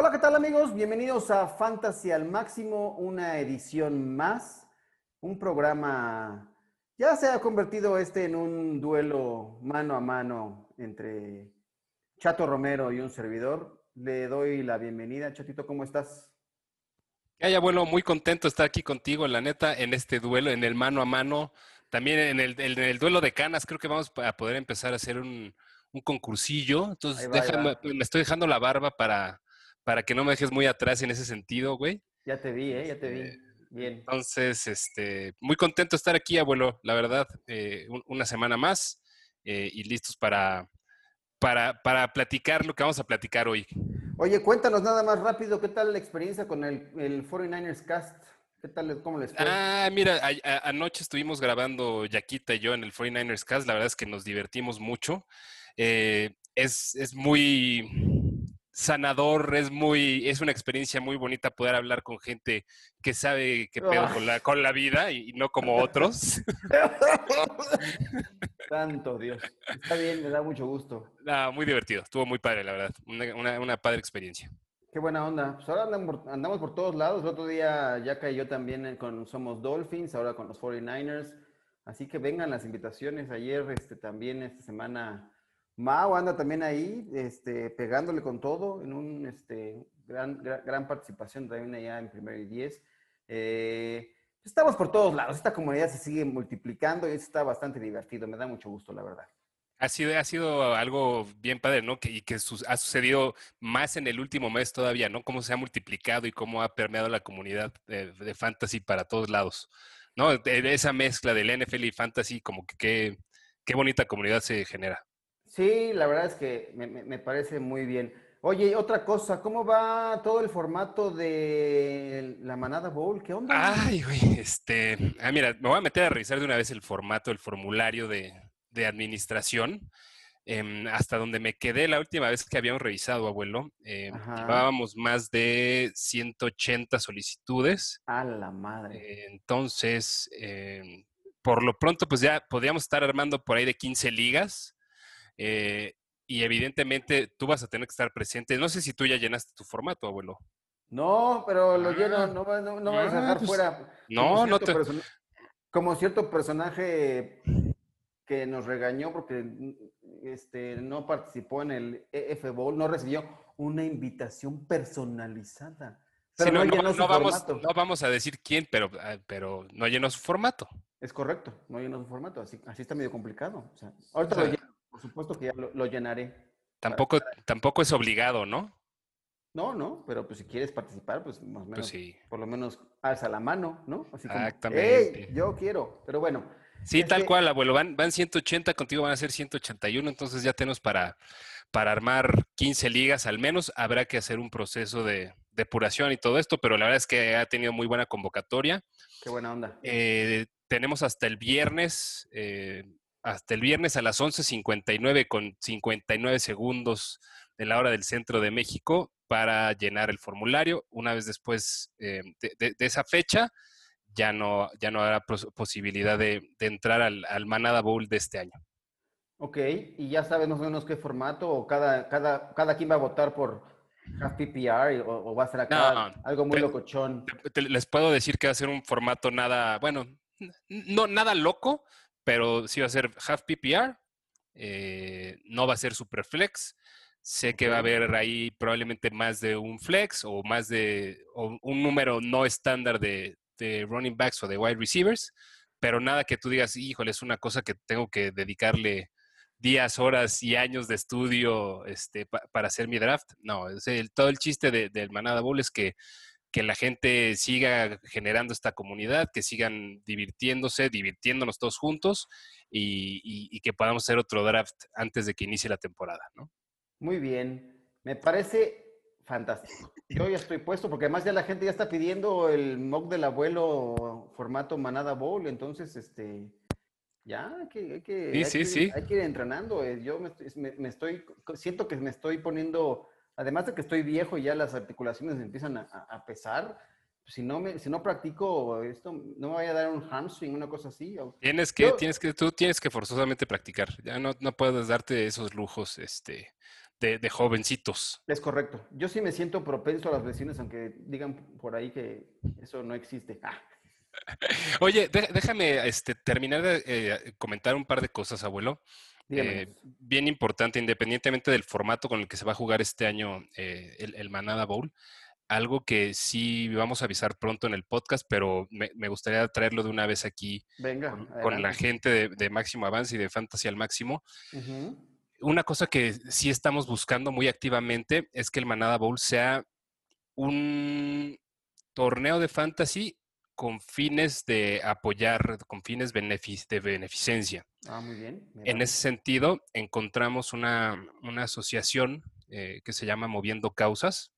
Hola, ¿qué tal amigos? Bienvenidos a Fantasy al Máximo, una edición más, un programa, ya se ha convertido este en un duelo mano a mano entre Chato Romero y un servidor. Le doy la bienvenida. Chatito, ¿cómo estás? Ay, abuelo, muy contento de estar aquí contigo, la neta, en este duelo, en el mano a mano. También en el, en el duelo de canas, creo que vamos a poder empezar a hacer un, un concursillo. Entonces, va, déjame, me estoy dejando la barba para, para que no me dejes muy atrás en ese sentido, güey. Ya te vi, ¿eh? Ya te vi. Este, Bien. Entonces, este, muy contento de estar aquí, abuelo, la verdad, eh, un- una semana más eh, y listos para, para, para platicar lo que vamos a platicar hoy. Oye, cuéntanos nada más rápido, ¿qué tal la experiencia con el, el 49ers Cast? ¿Qué tal, cómo les fue? Ah, mira, a- a- anoche estuvimos grabando Yaquita y yo en el 49ers Cast. La verdad es que nos divertimos mucho. Eh, es, es muy sanador, es muy, es una experiencia muy bonita poder hablar con gente que sabe qué pedo Ah. con la, con la vida y, y no como otros. Santo Dios. Está bien, me da mucho gusto. Ah, muy divertido, estuvo muy padre, la verdad. Una, una- una padre experiencia. Qué buena onda. Pues ahora andamos por, andamos por todos lados. El otro día Yaka y yo también con Somos Dolphins, ahora con los 49ers. Así que vengan las invitaciones. Ayer, este, también esta semana, Mao anda también ahí, este, pegándole con todo, en un, este, gran, participación también allá en Primero y Diez. Eh, estamos por todos lados. Esta comunidad se sigue multiplicando y está bastante divertido. Me da mucho gusto, la verdad. Ha sido, ha sido algo bien padre, ¿no? Y que su- ha sucedido más en el último mes todavía, ¿no? Cómo se ha multiplicado y cómo ha permeado la comunidad de, fantasy para todos lados, ¿no? De- de esa mezcla del NFL y fantasy, como que qué bonita comunidad se genera. Sí, la verdad es que me, parece muy bien. Oye, otra cosa, ¿cómo va todo el formato de la Manada Bowl? ¿Qué onda? Ay, güey, este, ah, mira, me voy a meter a revisar de una vez el formato, el formulario de, de administración. Em, hasta donde me quedé la última vez que habíamos revisado, abuelo, em, Ajá. llevábamos más de 180 solicitudes. A la madre. Eh, Entonces, eh, por lo pronto, pues ya podríamos estar armando por ahí de 15 ligas. Eh, y evidentemente tú vas a tener que estar presente. No sé si tú ya llenaste tu formato, abuelo. No, pero lo Ah. lleno, no, va- no, no vayas a Ah, dejar pues, fuera. no, no te- Como cierto personaje que nos regañó porque este, no participó en el EF Bowl, no recibió una invitación personalizada. Pero no, no, no- llenó su vamos, no vamos a decir quién, pero, ah, pero no llenó su formato. Es correcto, no llenó su formato, así, así está medio complicado. O sea, ahorita O sea, lo lleno, por supuesto que ya lo, lo llenaré. Tampoco, tampoco es obligado, ¿no? No, no, pero pues si quieres participar, pues más o menos, Pues sí. por lo menos alza la mano, ¿no? Así como, Exactamente. "Ey, yo quiero, pero bueno. Sí, tal Este- cual, abuelo. Van, van 180, contigo van a ser 181, entonces ya tenemos para, para armar 15 ligas al menos. Habrá que hacer un proceso de depuración y todo esto, pero la verdad es que ha tenido muy buena convocatoria. Qué buena onda. Eh, tenemos hasta el viernes, eh, hasta el viernes a las 11.59 con 59 segundos de la hora del centro de México para llenar el formulario. Una vez después eh, de, de- de esa fecha, ya no, ya no habrá pos- posibilidad de, de entrar al, al Manada Bowl de este año. Ok, y ya sabes más o menos qué formato, o cada, cada, cada quien va a votar por half PPR, o, o va a ser acá No, algo muy te- locochón. Te- te- les puedo decir que va a ser un formato nada, bueno, no nada loco, pero sí va a ser half PPR, eh, no va a ser super flex. Sé que va a haber ahí probablemente más de un flex o más de o un número no estándar de, de running backs o de wide receivers, pero nada que tú digas, híjole, es una cosa que tengo que dedicarle días, horas y años de estudio este, pa- para hacer mi draft. No, es el- todo el chiste de- del Manada Bowl es que que la gente siga generando esta comunidad, que sigan divirtiéndose, divirtiéndonos todos juntos y, y- y que podamos hacer otro draft antes de que inicie la temporada, ¿no? Muy bien, me parece fantástico. Yo ya estoy puesto, porque además ya la gente ya está pidiendo el mock del abuelo formato Manada Bowl, entonces, este, ya hay que, hay que, Sí, hay sí, que sí. hay que ir entrenando. eh, Yo me, estoy- me- me estoy, siento que me estoy poniendo, además de que estoy viejo y ya las articulaciones empiezan a, pesar, si no, me, si no practico esto, no me vaya a dar un hamstring, una cosa así. Tienes que, Yo- tienes que, tú tienes que forzosamente practicar. Ya no, no puedes darte esos lujos, este, de, jovencitos. Es correcto. Yo sí me siento propenso a las lesiones, aunque digan por ahí que eso no existe. Ah. Oye, déjame este, terminar de eh, comentar un par de cosas, abuelo. Eh, bien importante, independientemente del formato con el que se va a jugar este año eh, el, Manada Bowl, algo que sí vamos a avisar pronto en el podcast, pero me, gustaría traerlo de una vez aquí con, la gente de, Máximo Avance y de Fantasy al Máximo. Una cosa que sí estamos buscando muy activamente es que el Manada Bowl sea un torneo de fantasy con fines de apoyar, con fines de beneficencia. Ah, muy bien. En ese sentido, encontramos una, asociación eh, que se llama Moviendo Causas,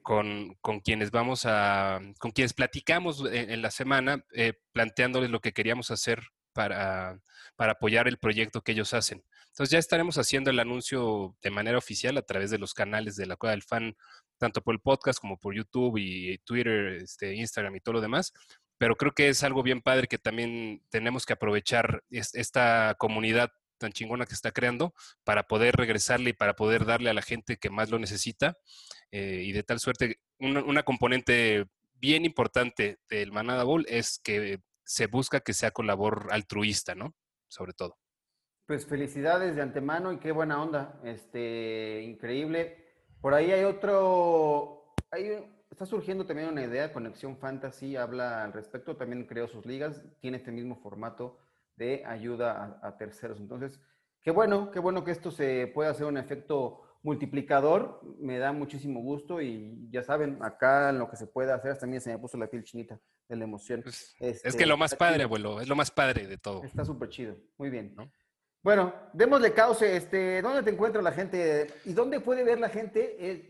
con, quienes vamos a, con quienes platicamos en, la semana, eh, planteándoles lo que queríamos hacer para, para apoyar el proyecto que ellos hacen. Entonces ya estaremos haciendo el anuncio de manera oficial a través de los canales de la Cueva del Fan tanto por el podcast como por YouTube y Twitter, este, Instagram y todo lo demás. Pero creo que es algo bien padre que también tenemos que aprovechar esta comunidad tan chingona que está creando para poder regresarle y para poder darle a la gente que más lo necesita. Eh, y de tal suerte, una, componente bien importante del Manada Bowl es que se busca que sea con labor altruista, ¿no? Sobre todo. Pues felicidades de antemano y qué buena onda. Este, increíble. Por ahí hay otro, está surgiendo también una idea, Conexión Fantasy habla al respecto, también creó sus ligas, tiene este mismo formato de ayuda a, terceros. Entonces, qué bueno, qué bueno que esto se pueda hacer un efecto multiplicador, me da muchísimo gusto y ya saben, acá lo que se puede hacer, también se me puso la piel chinita de la emoción. Pues, es que lo más padre, abuelo, es lo más padre de todo. Está súper chido, muy bien. ¿no? Bueno, démosle cauce. Este, ¿Dónde te encuentra la gente? ¿Y dónde puede ver la gente eh,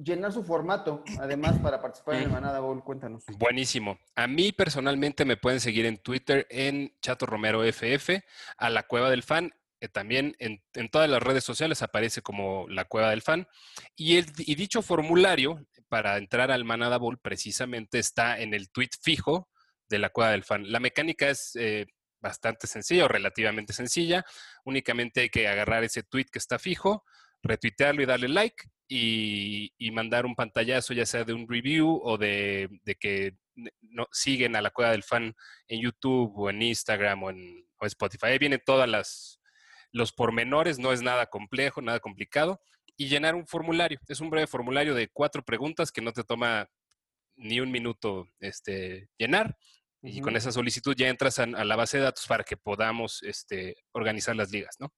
llenar su formato, además, para participar en el Manada Bowl? Cuéntanos. Buenísimo. A mí personalmente me pueden seguir en Twitter en Chato Romero FF, a la Cueva del Fan. Eh, también en, todas las redes sociales aparece como la Cueva del Fan. Y, el, y dicho formulario para entrar al Manada Bowl precisamente está en el tweet fijo de la Cueva del Fan. La mecánica es... Eh, bastante sencilla o relativamente sencilla. Únicamente hay que agarrar ese tweet que está fijo, retuitearlo y darle like y, mandar un pantallazo ya sea de un review o de, que no, siguen a la cueva del fan en YouTube o en Instagram o en Spotify. Ahí vienen todas las los pormenores, no es nada complejo, nada complicado. Y llenar un formulario. Es un breve formulario de cuatro preguntas que no te toma ni un minuto este, llenar. Y con esa solicitud ya entras a, la base de datos para que podamos este, organizar las ligas, ¿no?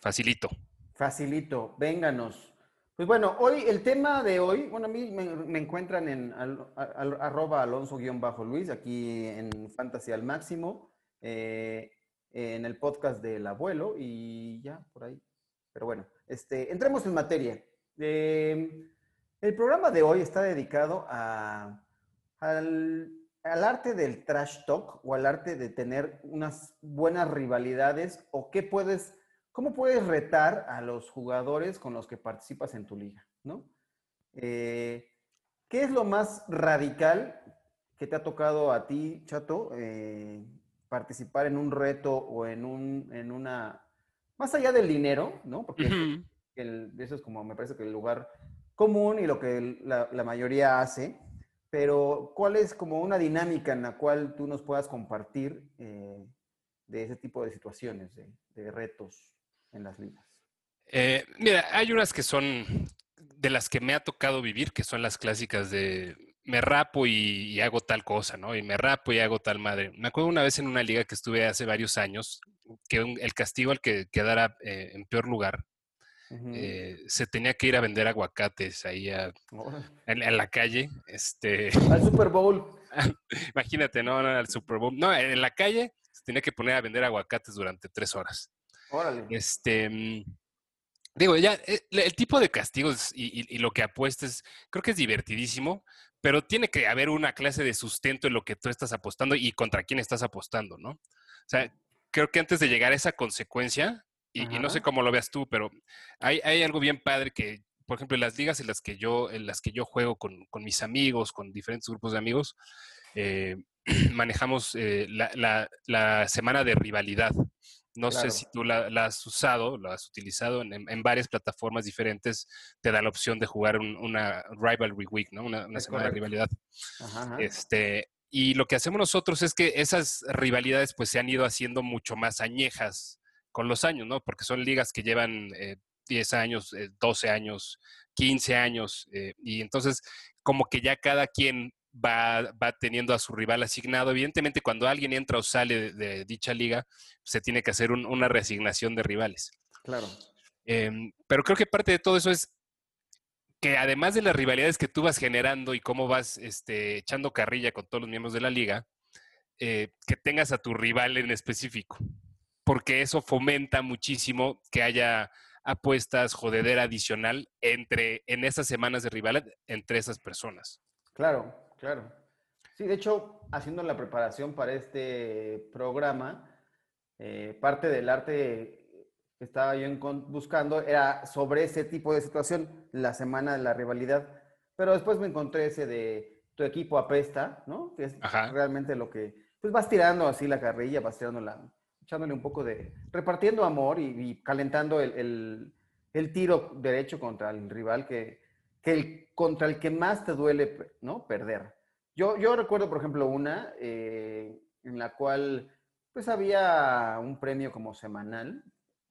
Facilito. Facilito, vénganos. Pues bueno, hoy el tema de hoy, bueno, a mí me, encuentran en arroba alonso-luis, aquí en Fantasy al Máximo, eh, en el podcast del abuelo y ya, por ahí. Pero bueno, este, entremos en materia. Eh, el programa de hoy está dedicado a, al al arte del trash talk o al arte de tener unas buenas rivalidades o qué puedes, cómo puedes retar a los jugadores con los que participas en tu liga, ¿no? Eh, ¿Qué es lo más radical que te ha tocado a ti, Chato, eh, participar en un reto o en, un, en una, más allá del dinero, ¿no? Porque eso es como, me parece que el lugar común y lo que la, la mayoría hace, pero ¿cuál es como una dinámica en la cual tú nos puedas compartir eh, de ese tipo de situaciones, de, retos en las ligas? Eh, mira, hay unas que son de las que me ha tocado vivir, que son las clásicas de me rapo y, hago tal cosa, ¿no? Y me rapo y hago tal madre. Me acuerdo una vez en una liga que estuve hace varios años, que el castigo al que quedara eh, en peor lugar eh, se tenía que ir a vender aguacates ahí en, la calle. Este, al Super Bowl. Imagínate, no, no, al Super Bowl. No, en la calle se tenía que poner a vender aguacates durante tres horas. Órale. Este, mm, digo, ya, eh, el, tipo de castigos y, lo que apuestes, creo que es divertidísimo, pero tiene que haber una clase de sustento en lo que tú estás apostando y contra quién estás apostando, ¿no? O sea, creo que antes de llegar a esa consecuencia, y, no sé cómo lo veas tú, pero hay, algo bien padre que, por ejemplo, en las ligas en las que yo, en las que yo juego con, mis amigos, con diferentes grupos de amigos, eh, manejamos eh, la, semana de rivalidad. No sé si tú la, has usado, lo has utilizado en, varias plataformas diferentes. Te da la opción de jugar una Rivalry Week, ¿no? Una, semana de rivalidad. Este, y lo que hacemos nosotros es que esas rivalidades pues se han ido haciendo mucho más añejas con los años, ¿no? Porque son ligas que llevan 10 eh, años, 12 eh, años, 15 años. Eh, y entonces como que ya cada quien va, teniendo a su rival asignado. Evidentemente, cuando alguien entra o sale de, dicha liga, se tiene que hacer una reasignación de rivales. Claro. Em, pero creo que parte de todo eso es que además de las rivalidades que tú vas generando y cómo vas este, echando carrilla con todos los miembros de la liga, eh, que tengas a tu rival en específico, porque eso fomenta muchísimo que haya apuestas, jodedera adicional entre en esas semanas de rivalidad entre esas personas. Claro, Claro. Sí, de hecho, haciendo la preparación para este programa, eh, parte del arte que estaba yo buscando era sobre ese tipo de situación, la semana de la rivalidad. Pero después me encontré ese de tu equipo apesta, ¿no? Que es realmente lo que, pues vas tirando así la carrilla, vas tirando la, echándole un poco de, repartiendo amor y, calentando el, el, tiro derecho contra el rival que, que el, contra el que más te duele, ¿no? Perder. Yo, yo recuerdo, por ejemplo, una eh, en la cual pues había un premio como semanal,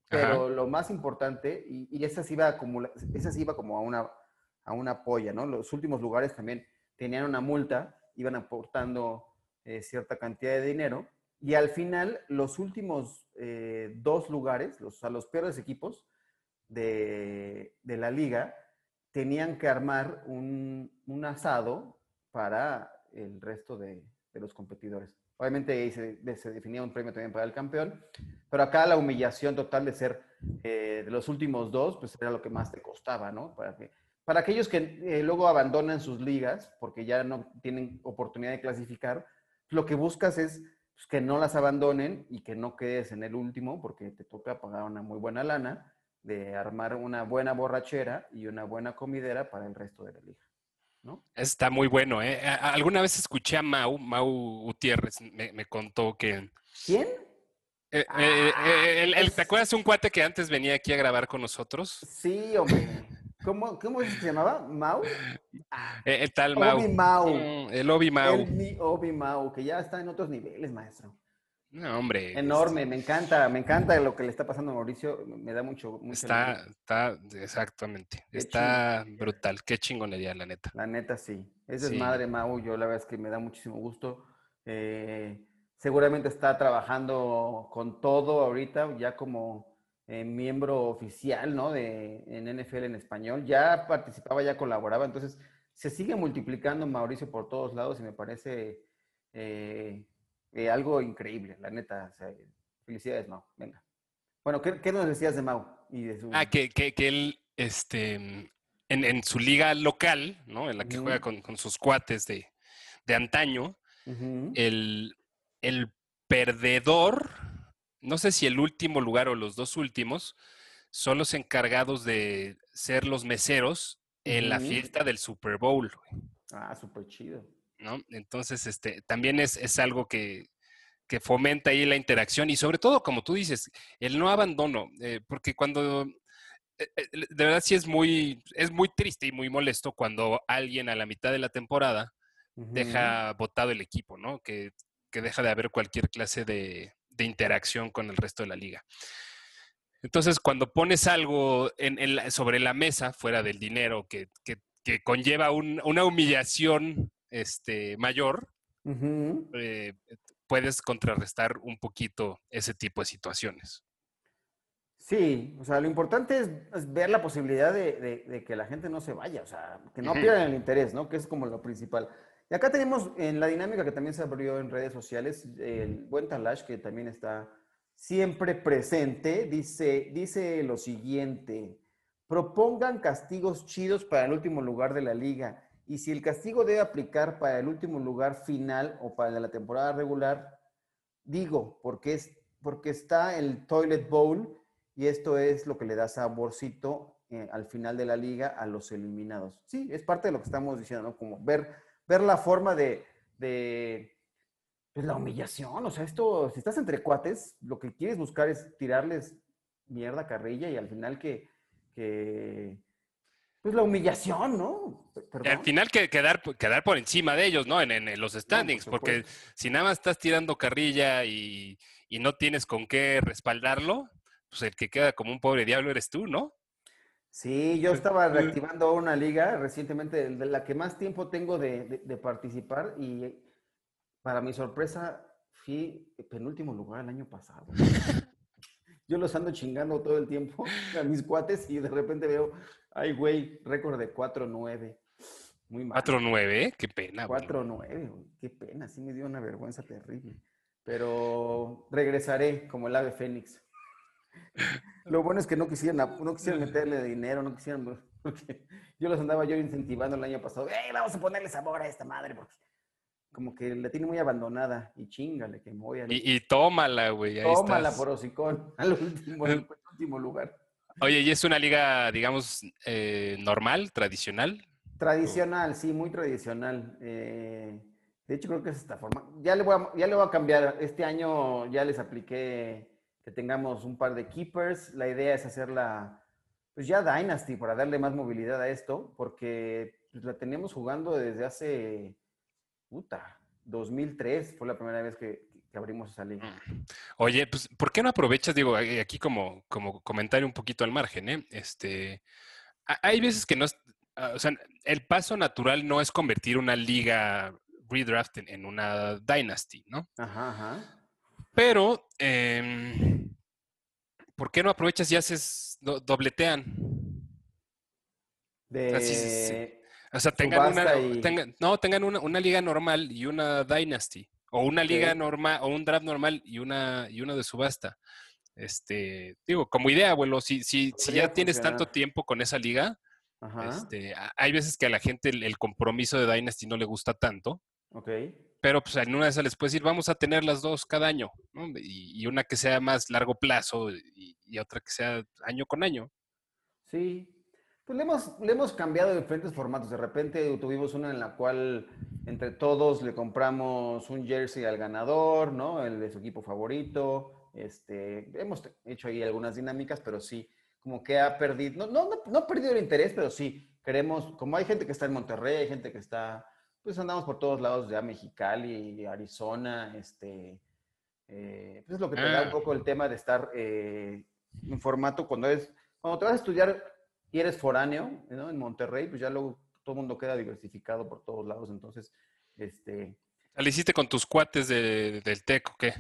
pero lo más importante, y, y esa, sí iba como, esa sí iba como a una, a una polla, ¿no? Los últimos lugares también tenían una multa, iban aportando eh, cierta cantidad de dinero, y al final los últimos eh, dos lugares, los, o sea, los peores equipos de, de la liga, tenían que armar un, un asado para el resto de, los competidores. Obviamente se, se, definía un premio también para el campeón, pero acá la humillación total de ser eh, de los últimos dos, pues era lo que más te costaba, ¿no? Para, que, para aquellos que eh, luego abandonan sus ligas porque ya no tienen oportunidad de clasificar, lo que buscas es pues, que no las abandonen y que no quedes en el último porque te toca pagar una muy buena lana de armar una buena borrachera y una buena comidera para el resto de la liga. Está muy bueno, ¿eh? Alguna vez escuché a Mau, Mau Gutiérrez, me, contó que... ¿Quién? Eh, eh, eh ah, ¿Te acuerdas un cuate que antes venía aquí a grabar con nosotros? Sí, hombre. ¿Cómo, cómo se llamaba? ¿Mau? el tal Mau. Obi Mau. Mm, el Obi Mau. El Obi Mau, que ya está en otros niveles, maestro. No, hombre. Enorme, me encanta, me encanta lo que le está pasando a Mauricio, me da mucho... está, está, exactamente, está brutal, qué chingonería, la neta. La neta, sí. Esa es madre Mau, yo la verdad es que me da muchísimo gusto. Eh, seguramente está trabajando con todo ahorita, ya como eh, miembro oficial, ¿no? De, en NFL en español, ya participaba, ya colaboraba, entonces se sigue multiplicando Mauricio por todos lados y me parece... Eh, eh, algo increíble, la neta. felicidades, Mau. Venga. Bueno, ¿qué, nos decías de Mau? Y de Ah, que, que, que él, este, en, en, su liga local, ¿no? En la que juega con, con, sus cuates de, de antaño, el, el perdedor, no sé si el último lugar o los dos últimos, son los encargados de ser los meseros en la fiesta del Super Bowl. Ah, súper chido. Entonces, este, también es, algo que, fomenta ahí la interacción y sobre todo, como tú dices, el no abandono, eh, porque cuando, eh, eh, de verdad sí es muy, es muy triste y muy molesto cuando alguien a la mitad de la temporada deja votado el equipo, ¿no? Que, deja de haber cualquier clase de, interacción con el resto de la liga. Entonces, cuando pones algo en, sobre la mesa, fuera del dinero, que, conlleva una humillación este, mayor, eh, puedes contrarrestar un poquito ese tipo de situaciones. Sí, o sea, lo importante es, ver la posibilidad de, que la gente no se vaya, o sea, que no pierdan el interés, ¿no? Que es como lo principal. Y acá tenemos en la dinámica que también se abrió en redes sociales, el buen Talash, que también está siempre presente, dice, dice lo siguiente, propongan castigos chidos para el último lugar de la liga y si el castigo debe aplicar para el último lugar final o para la temporada regular, digo, porque, es, porque está el Toilet Bowl y esto es lo que le da saborcito eh, al final de la liga a los eliminados. Sí, es parte de lo que estamos diciendo, ¿no? Como ver, ver la forma de, de, Pues la humillación, o sea, esto, si estás entre cuates, lo que quieres buscar es tirarles mierda, carrilla y al final que, que pues la humillación, ¿no? Al final que quedar, quedar por encima de ellos, ¿no? En, los standings, porque si nada más estás tirando carrilla y, y, no tienes con qué respaldarlo, pues el que queda como un pobre diablo eres tú, ¿no? Sí, yo estaba reactivando una liga recientemente, de la que más tiempo tengo de, de, participar y para mi sorpresa fui penúltimo lugar el año pasado. yo los ando chingando todo el tiempo a mis cuates y de repente veo, ay, güey, récord de 4-9. Muy mal. 4-9, qué pena. 4-9, qué pena, sí me dio una vergüenza terrible. Pero regresaré como el ave fénix. Lo bueno es que no quisieran, no quisieran meterle dinero, no quisieran. yo los andaba yo incentivando el año pasado. ¡Ey, vamos a ponerle sabor a esta madre! Porque como que la tiene muy abandonada. Y chingale, que me voy a. Y, y tómala, güey. Tómala por hocicón, al último, último lugar. Oye, ¿y es una liga, digamos, eh, normal, tradicional? Tradicional, sí, muy tradicional. Eh, de hecho, creo que es esta forma. Ya le, voy a, ya le voy a cambiar. Este año ya les apliqué que tengamos un par de keepers. La idea es hacerla, pues ya Dynasty, para darle más movilidad a esto, porque pues, la teníamos jugando desde hace, puta, 2003 fue la primera vez que, abrimos esa liga. Mm. Oye, pues, ¿por qué no aprovechas, digo, aquí como, como comentario un poquito al margen, ¿eh? Este, hay veces que no es, ah, o sea, el paso natural no es convertir una liga redraft en, en una dynasty, ¿no? Ajá, ajá. Pero, em, ¿por qué no aprovechas y haces, dobletean? De... O sea, tengan una, no, tengan una, liga normal y una Dynasty. O una liga normal, o un draft normal y una, y una de subasta. Este, digo, como idea, abuelo, si, si, si ya tienes tanto tiempo con esa liga, este, hay veces que a la gente el, el, compromiso de Dynasty no le gusta tanto. Ok pero pues en una de esas les puedes decir, vamos a tener las dos cada año, ¿no? y, una que sea más largo plazo y, otra que sea año con año. Sí, pues le hemos, le hemos cambiado diferentes formatos. De repente tuvimos una en la cual entre todos le compramos un jersey al ganador, ¿no? El de su equipo favorito. Este, hemos hecho ahí algunas dinámicas, pero sí, como que ha perdido, no, no, no ha perdido el interés, pero sí, queremos, como hay gente que está en Monterrey, hay gente que está pues andamos por todos lados, ya Mexicali, Arizona, este, eh, pues es lo que te da un ah. poco el tema de estar eh, en formato cuando es, cuando te vas a estudiar y eres foráneo, ¿no? En Monterrey, pues ya luego todo el mundo queda diversificado por todos lados, entonces, este... ¿Le hiciste con tus cuates del TEC o qué?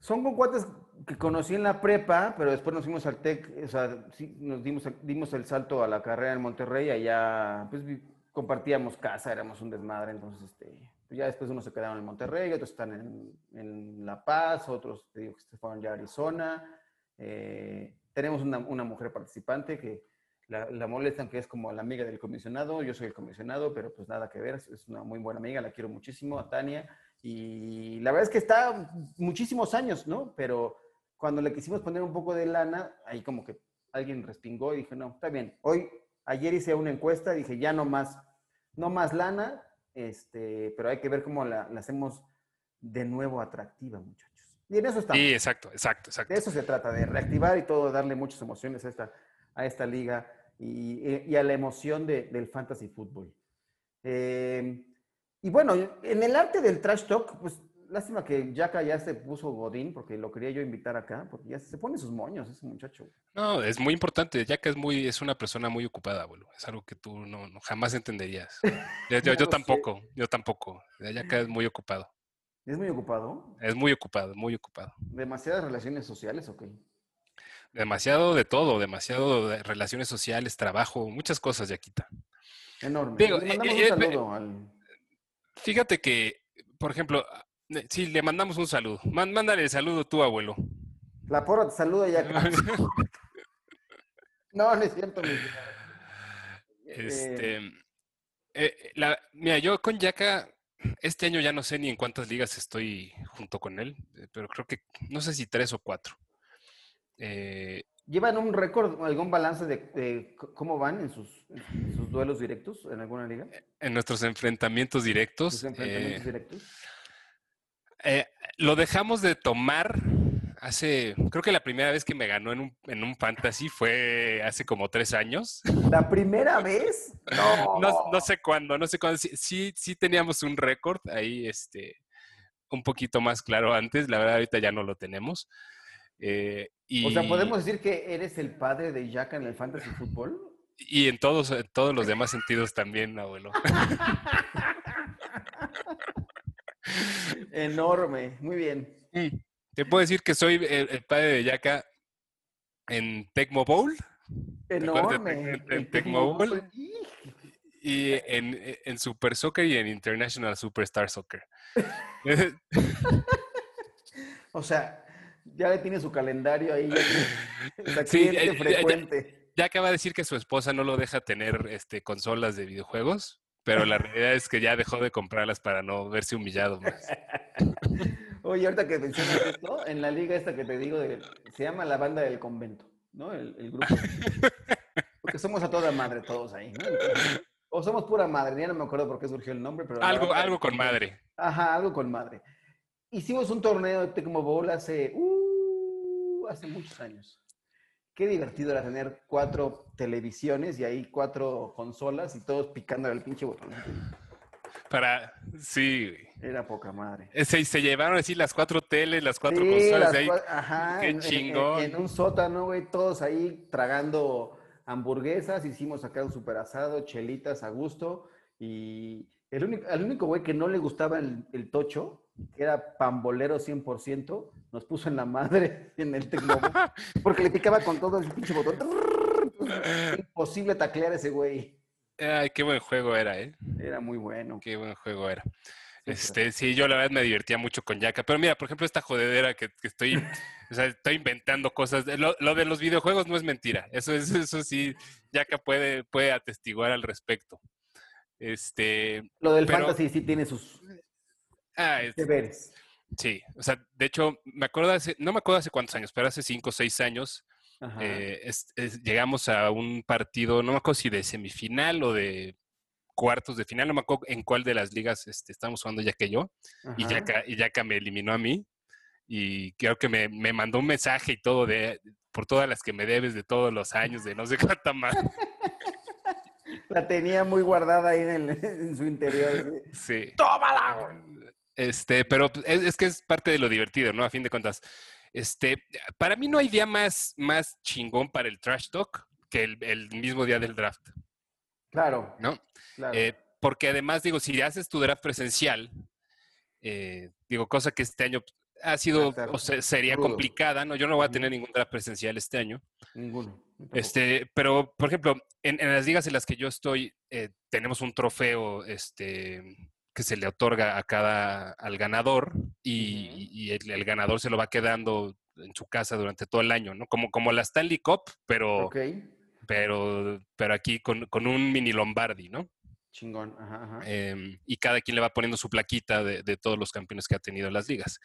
Son con cuates que conocí en la prepa, pero después nos fuimos al TEC, o sea, sí, nos dimos, dimos el salto a la carrera en Monterrey, allá, pues compartíamos casa, éramos un desmadre, entonces este, pues ya después unos se quedaron en Monterrey, otros están en, en La Paz, otros te digo que se fueron ya a Arizona. Eh, tenemos una, una, mujer participante que la, la, molestan, que es como la amiga del comisionado, yo soy el comisionado, pero pues nada que ver, es una muy buena amiga, la quiero muchísimo, a Tania, y la verdad es que está muchísimos años, ¿no? Pero cuando le quisimos poner un poco de lana, ahí como que alguien respingó y dije, no, está bien, hoy Ayer hice una encuesta, dije, ya no más, no más lana, este, pero hay que ver cómo la, hacemos de nuevo atractiva, muchachos. Y en eso estamos. Sí, exacto, exacto, exacto. De eso se trata, de reactivar y todo, darle muchas emociones a esta, a esta liga y, a la emoción del fantasy fútbol. Eh, y bueno, en el arte del trash talk, pues Lástima que Yaka ya se puso Godín, porque lo quería yo invitar acá, porque ya se pone sus moños ese muchacho. No, es muy importante. Yaka es muy, es una persona muy ocupada, abuelo. Es algo que tú no, jamás entenderías. Yo, tampoco, yo tampoco. Yaka es muy ocupado. ¿Es muy ocupado? Es muy ocupado, muy ocupado. ¿Demasiadas relaciones sociales o qué? Demasiado de todo, demasiado de relaciones sociales, trabajo, muchas cosas, Yaquita. Enorme. Le mandamos eh, un eh, saludo al... Fíjate que, por ejemplo, Sí, le mandamos un saludo. mándale el saludo tú, abuelo. La porra te saluda ya. no, no es cierto. Mi este, eh, eh, la, mira, yo con Yaka, este año ya no sé ni en cuántas ligas estoy junto con él, eh, pero creo que, no sé si tres o cuatro. ¿Llevan un récord, algún balance de, cómo van en sus, duelos directos en alguna liga? En nuestros enfrentamientos directos. enfrentamientos directos? Eh, lo dejamos de tomar hace, creo que la primera vez que me ganó en un, en un fantasy fue hace como tres años. ¿La primera vez? No. no, sé cuándo, no sé cuándo. Sí, sí, teníamos un récord ahí, este, un poquito más claro antes. La verdad, ahorita ya no lo tenemos. Eh, y... O sea, ¿podemos decir que eres el padre de Yaka en el fantasy fútbol? Y en todos, en todos los demás sentidos también, abuelo. Enorme, muy bien. Mm. Te puedo decir que soy el, padre de Yaka en Tecmo Bowl. Enorme. En, Tecmo Bowl. Y en, Super Soccer y en International Superstar Soccer. o sea, ya le tiene su calendario ahí. sí, frecuente. Ya, acaba de decir que su esposa no lo deja tener este, consolas de videojuegos, pero la realidad es que ya dejó de comprarlas para no verse humillado más. Oye, ahorita que mencionas esto, en la liga esta que te digo, se llama la banda del convento, ¿no? El, grupo. Porque somos a toda madre todos ahí, ¿no? o somos pura madre, ya no me acuerdo por qué surgió el nombre, pero... Algo, algo con madre. Ajá, algo con madre. Hicimos un torneo de Tecmo Bowl hace, uh, hace muchos años. Qué divertido era tener cuatro televisiones y ahí cuatro consolas y todos picando el pinche botón. Para, sí, Era poca madre. Se, se llevaron así las cuatro teles, las cuatro consolas ahí. Ajá, Qué chingón. En, un sótano, güey, todos ahí tragando hamburguesas, hicimos acá un super asado, chelitas a gusto. Y el único, el único güey que no le gustaba el, el tocho, que era pambolero 100%, nos puso en la madre en el tecno, porque le picaba con todo el pinche botón. Imposible taclear a ese güey. Ay, qué buen juego era, ¿eh? Era muy bueno. Qué buen juego era. Este, sí, yo la verdad me divertía mucho con Yaka. Pero mira, por ejemplo, esta jodedera que, estoy, o sea, estoy inventando cosas. Lo, de los videojuegos no es mentira. Eso es, eso sí, Yaka puede, puede atestiguar al respecto. Este. Lo del fantasy sí tiene sus ah, deberes. Sí, o sea, de hecho, me acuerdo hace, no me acuerdo hace cuántos años, pero hace cinco o seis años, eh, llegamos a un partido, no me acuerdo si de semifinal o de cuartos de final, no me acuerdo en cuál de las ligas este, estamos jugando ya que yo, y Yaka, y Yaka me eliminó a mí, y creo que me, me, mandó un mensaje y todo de por todas las que me debes de todos los años, de no sé cuánta más. La tenía muy guardada ahí en, en su interior. Sí. ¡Tómala! Este, pero es, es, que es parte de lo divertido, ¿no? A fin de cuentas. Este, para mí no hay día más, más chingón para el trash talk que el, mismo día del draft. Claro. ¿No? Eh, porque además, digo, si haces tu draft presencial, eh, digo, cosa que este año ha sido, o sería complicada, ¿no? Yo no voy a tener ningún draft presencial este año. Ninguno. Este, pero, por ejemplo, en, las ligas en las que yo estoy, eh, tenemos un trofeo, este, que se le otorga a cada, al ganador y, el, ganador se lo va quedando en su casa durante todo el año, ¿no? Como, como la Stanley Cup, pero, pero, pero aquí con, un mini Lombardi, ¿no? Chingón, ajá, em, y cada quien le va poniendo su plaquita de, todos los campeones que ha tenido las ligas.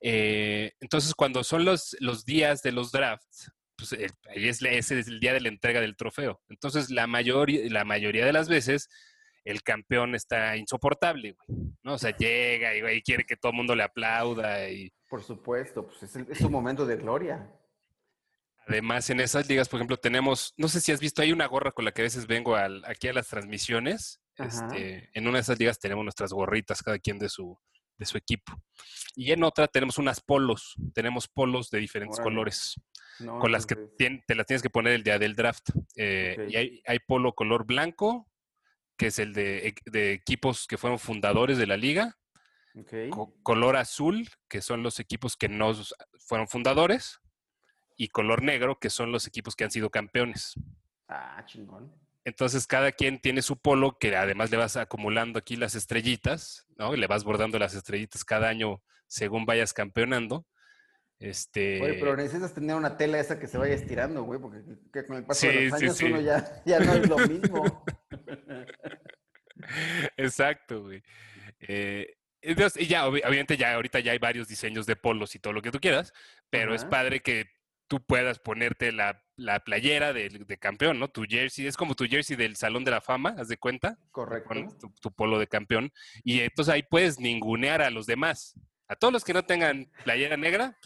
Eh, entonces, cuando son los, los días de los drafts, pues es, ese es el día de la entrega del trofeo. Entonces, la, mayor, la mayoría de las veces el campeón está insoportable, güey. ¿no? O sea, llega y, quiere que todo el mundo le aplauda. Y... Por supuesto, pues es, es un momento de gloria. Además, en esas ligas, por ejemplo, tenemos, no sé si has visto, hay una gorra con la que a veces vengo aquí a las transmisiones. Este, en una de esas ligas tenemos nuestras gorritas, cada quien de su, de su equipo. Y en otra tenemos unas polos, tenemos polos de diferentes colores, con las que te las tienes que poner el día del draft. Eh, y hay, hay, polo color blanco, que es el de, equipos que fueron fundadores de la liga. color azul, que son los equipos que no fueron fundadores. Y color negro, que son los equipos que han sido campeones. Ah, chingón. Entonces cada quien tiene su polo, que además le vas acumulando aquí las estrellitas, ¿no? Y le vas bordando las estrellitas cada año según vayas campeonando. Este... Oye, pero necesitas tener una tela esa que se vaya estirando, güey, porque con el paso de los años uno ya, ya no es lo mismo. Exacto, güey. Eh, y ya, obviamente, ya ahorita ya hay varios diseños de polos y todo lo que tú quieras, pero es padre que tú puedas ponerte la, playera de, campeón, ¿no? Tu jersey, es como tu jersey del Salón de la Fama, haz de cuenta. Correcto. Tu, polo de campeón. Y entonces ahí puedes ningunear a los demás. A todos los que no tengan playera negra,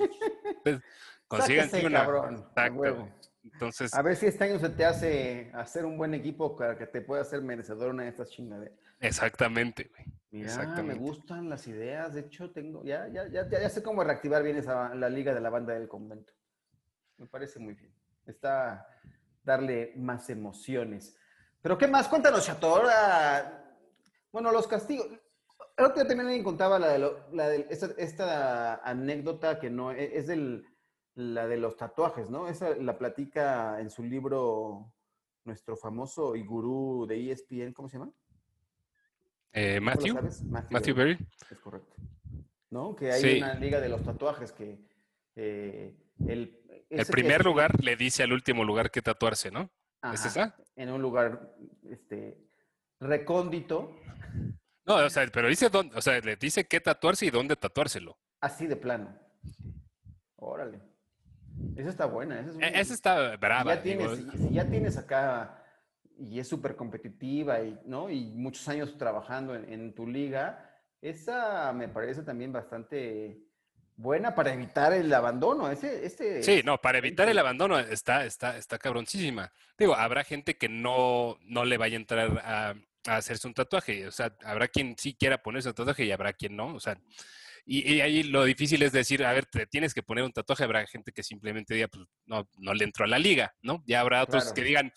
pues, consigan una. cabrón, huevo. Entonces, A ver si este año se te hace hacer un buen equipo para que te pueda hacer merecedor una de estas chingaderas. exactamente, güey. Mira, me Exactamente. gustan las ideas. De hecho, tengo, ya, ya, ya, ya, ya sé cómo reactivar bien esa, la liga de la banda del convento. Me parece muy bien. Está darle más emociones. Pero ¿qué más? Cuéntanos, Chato. Ahora, bueno, los castigos. El otro día también alguien contaba la de, lo- la de- esta, esta anécdota que no e- es del, la de los tatuajes, ¿no? Esa la platica en su libro nuestro famoso y gurú de ESPN, ¿cómo se llama? Eh, ¿Tú lo Matthew, sabes? Matthew Berry. Berry. Es correcto. ¿No? Que hay Sí. una liga de los tatuajes que eh, el, primer lugar le dice al último lugar que tatuarse, ¿no? ¿Es esa? En un lugar este, recóndito, No, o sea, pero dice dónde, o sea, le dice qué tatuarse y dónde tatuárselo. así de plano. Órale. Esa está buena. Esa, es E- muy- Esa está brava. ya tienes, digo. si, si ya tienes acá y es súper competitiva y, ¿no? y muchos años trabajando en, en tu liga, esa me parece también bastante buena para evitar el abandono. Ese, este, Sí, no, para evitar el abandono está, está, está cabroncísima. Digo, habrá gente que no, no le vaya a entrar a, a hacerse un tatuaje. O sea, habrá quien sí quiera ponerse un tatuaje y habrá quien no. O sea, y, y ahí lo difícil es decir, a ver, te tienes que poner un tatuaje. Habrá gente que simplemente diga, pues no, no le entro a la liga, ¿no? Ya habrá otros Claro. que digan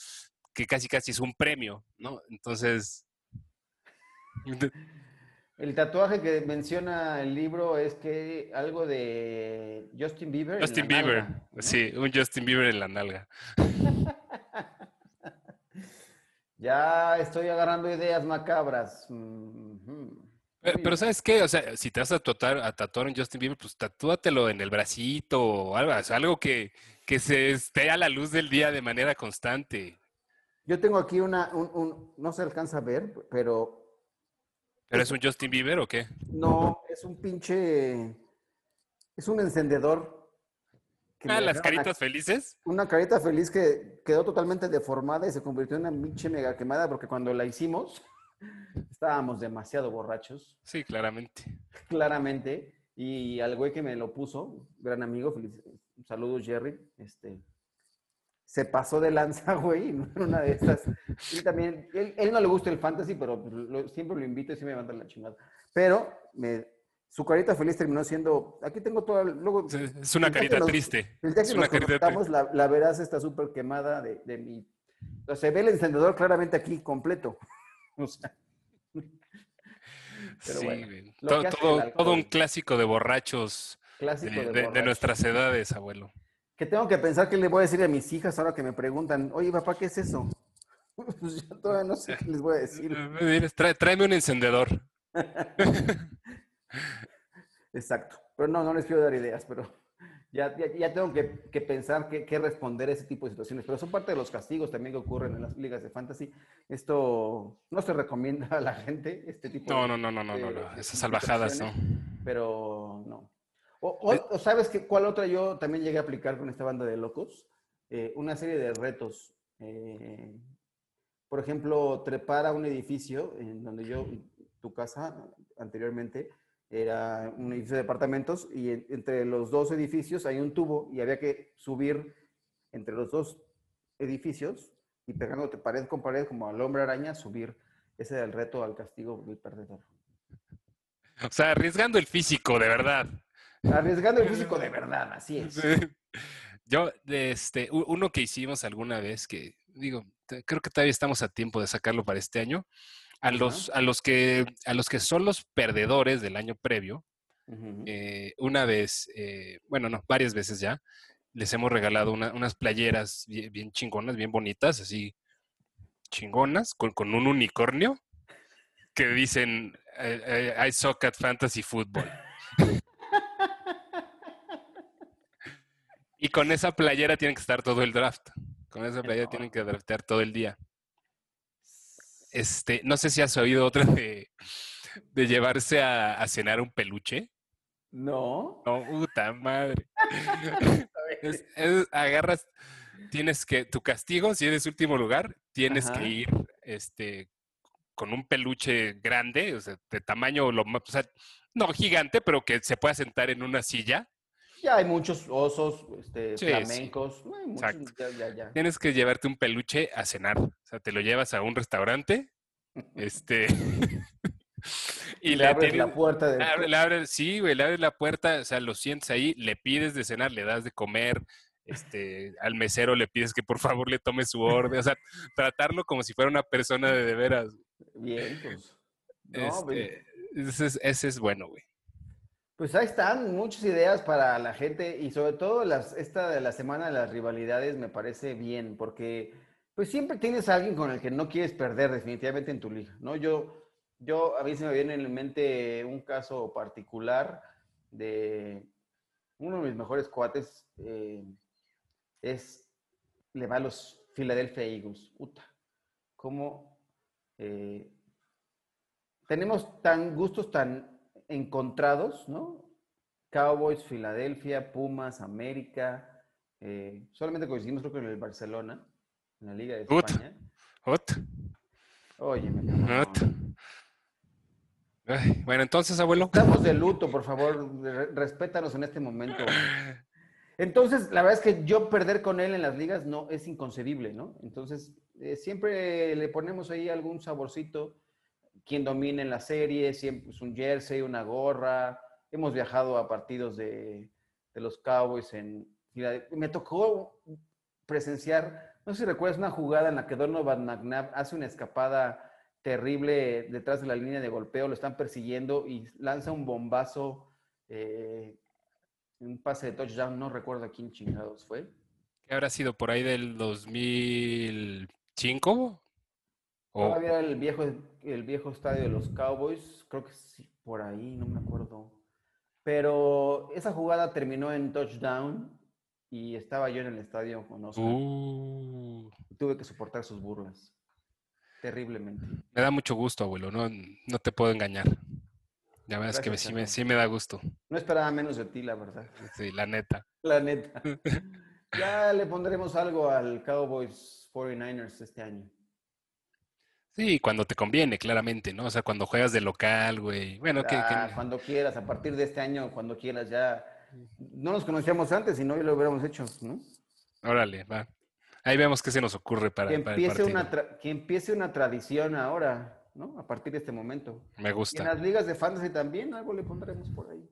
que casi casi es un premio, ¿no? Entonces, El tatuaje que menciona el libro es que algo de Justin Bieber. en Justin la Bieber, nalga, ¿no? sí, un Justin Bieber en la nalga. Ya estoy agarrando ideas macabras. Pero. ¿sabes qué? O sea, si te vas a tatuar, a tatuar un Justin Bieber, pues tatúatelo en el bracito o algo, o sea, algo que, que se esté a la luz del día de manera constante. Yo tengo aquí una, un, un- no se alcanza a ver, pero ¿Pero es un Justin Bieber o qué? no, es un pinche, es un encendedor. Ah, las caritas felices. Una carita feliz que quedó totalmente deformada y se convirtió en una pinche mega quemada porque cuando la hicimos estábamos demasiado borrachos. Sí, claramente. claramente. Y al güey que me lo puso, gran amigo, feliz- saludos Jerry, este, se pasó de lanza, güey, en una de estas. Y también, él, él no le gusta el fantasy, pero lo- siempre lo invito y sí me manda la chingada. Pero me, su carita feliz terminó siendo, aquí tengo toda, luego, Es- Es una carita nos- triste. el día Es que una nos carita la, la verás está súper quemada de, de mi... O sea, se ve el encendedor claramente aquí completo. O sea, Pero Sí, bueno, todo, todo- un clásico de borrachos de, clásico de, de- de nuestras edades, abuelo. Que tengo que pensar qué le voy a decir a mis hijas ahora que me preguntan, oye, papá, ¿qué es eso? Pues yo todavía no sé qué les voy a decir. "Trae- tráeme un encendedor. Exacto. Pero no, no les quiero dar ideas, pero ya, ya, ya tengo que, que pensar qué, responder a ese tipo de situaciones. Pero son parte de los castigos también que ocurren en las ligas de fantasy. Esto no se recomienda a la gente, este tipo No, de... no, no, no, no, no, no. de Esas salvajadas, ¿no? Pero no. O, o- o sabes que, cuál otra yo también llegué a aplicar con esta banda de locos? Eh, una serie de retos. Eh, por ejemplo, trepar a un edificio en donde yo, tu casa anteriormente, era un edificio de departamentos y en- entre los dos edificios hay un tubo y había que subir entre los dos edificios y pegándote pared con pared como al hombre araña, subir. Ese era el reto al castigo del perdedor. O sea, arriesgando el físico, de verdad. Arriesgando el físico de verdad, así es. Yo, este, uno que hicimos alguna vez que, digo, creo que todavía estamos a tiempo de sacarlo para este año. A los, a los que, a los que son los perdedores del año previo, eh, una vez, eh, bueno, no, varias veces ya, les hemos regalado una- unas playeras bien, bien chingonas, bien bonitas, así chingonas, con, con un unicornio que dicen eh, eh, I suck at fantasy football. y con esa playera tienen que estar todo el draft. Con esa playera tienen que draftear todo el día. Este, no sé si has oído otra de, de llevarse a, a cenar un peluche. No. No, puta madre. Es- es- agarras, tienes que, tu castigo, si eres último lugar, tienes Ajá. que ir este, con un peluche grande, o sea, de tamaño, lo más, o sea, No gigante, pero que se pueda sentar en una silla. Ya hay muchos osos este, Sí, flamencos. no hay muchos, Exacto. ya, ya, ya. Tienes que llevarte un peluche a cenar. O sea, te lo llevas a un restaurante. Este. Y le abres la puerta de... Abre- le sí, güey, le abres la puerta, o sea, lo sientes ahí, le pides de cenar, le das de comer, este, al mesero le pides que por favor le tome su orden, o sea, tratarlo como si fuera una persona de de veras. Bien, pues. No, Este, ese, es, ese es bueno, güey. Pues ahí están muchas ideas para la gente y sobre todo esta de la semana de las rivalidades me parece bien porque pues siempre tienes a alguien con el que no quieres perder definitivamente en tu liga, ¿no? Yo, yo a mí se me viene en mente un caso particular de uno de mis mejores cuates eh, es, le va a los Philadelphia Eagles, puta, como eh, tenemos tan gustos tan encontrados, ¿no? Cowboys, Filadelfia, Pumas, América. eh, solamente coincidimos, creo que en el Barcelona, en la Liga de Ut. España. Ot, Oye, ot. Ay, bueno, entonces, abuelo. Estamos de luto, por favor, re- respétanos en este momento. Entonces, la verdad es que yo perder con él en las ligas no es inconcebible, ¿no? Entonces, eh, siempre le ponemos ahí algún saborcito. Quien domina en la serie, siempre es un jersey, una gorra. Hemos viajado a partidos de, los Cowboys en. Me tocó presenciar, no sé si recuerdas una jugada en la que Donovan McNabb hace una escapada terrible detrás de la línea de golpeo, lo están persiguiendo y lanza un bombazo, eh, un pase de touchdown, no recuerdo a quién chingados fue. ¿Qué habrá sido por ahí del 2005? O, Todavía el viejo, el viejo estadio de los Cowboys, creo que sí, por ahí, no me acuerdo. Pero esa jugada terminó en touchdown y estaba yo en el estadio con Oscar. Uh, Tuve que soportar sus burlas. Terriblemente. me da mucho gusto, abuelo, no, no te puedo engañar. La verdad es que Gracias, sí me, sí me da gusto, No esperaba menos de ti, la verdad. sí, la neta. La neta. Ya le pondremos algo al Cowboys 49ers este año. Sí, cuando te conviene, claramente, ¿no? O sea, cuando juegas de local, güey. Bueno, que, que- Ah, Cuando quieras, a partir de este año, cuando quieras, ya. No nos conocíamos antes, si no, ya lo hubiéramos hecho, ¿no? órale, va. Ahí vemos qué se nos ocurre para, Que para el empiece, partido. una tra- que empiece una tradición ahora, ¿no? A partir de este momento. Me Y en gusta. las ligas de fantasy también, algo le pondremos por ahí.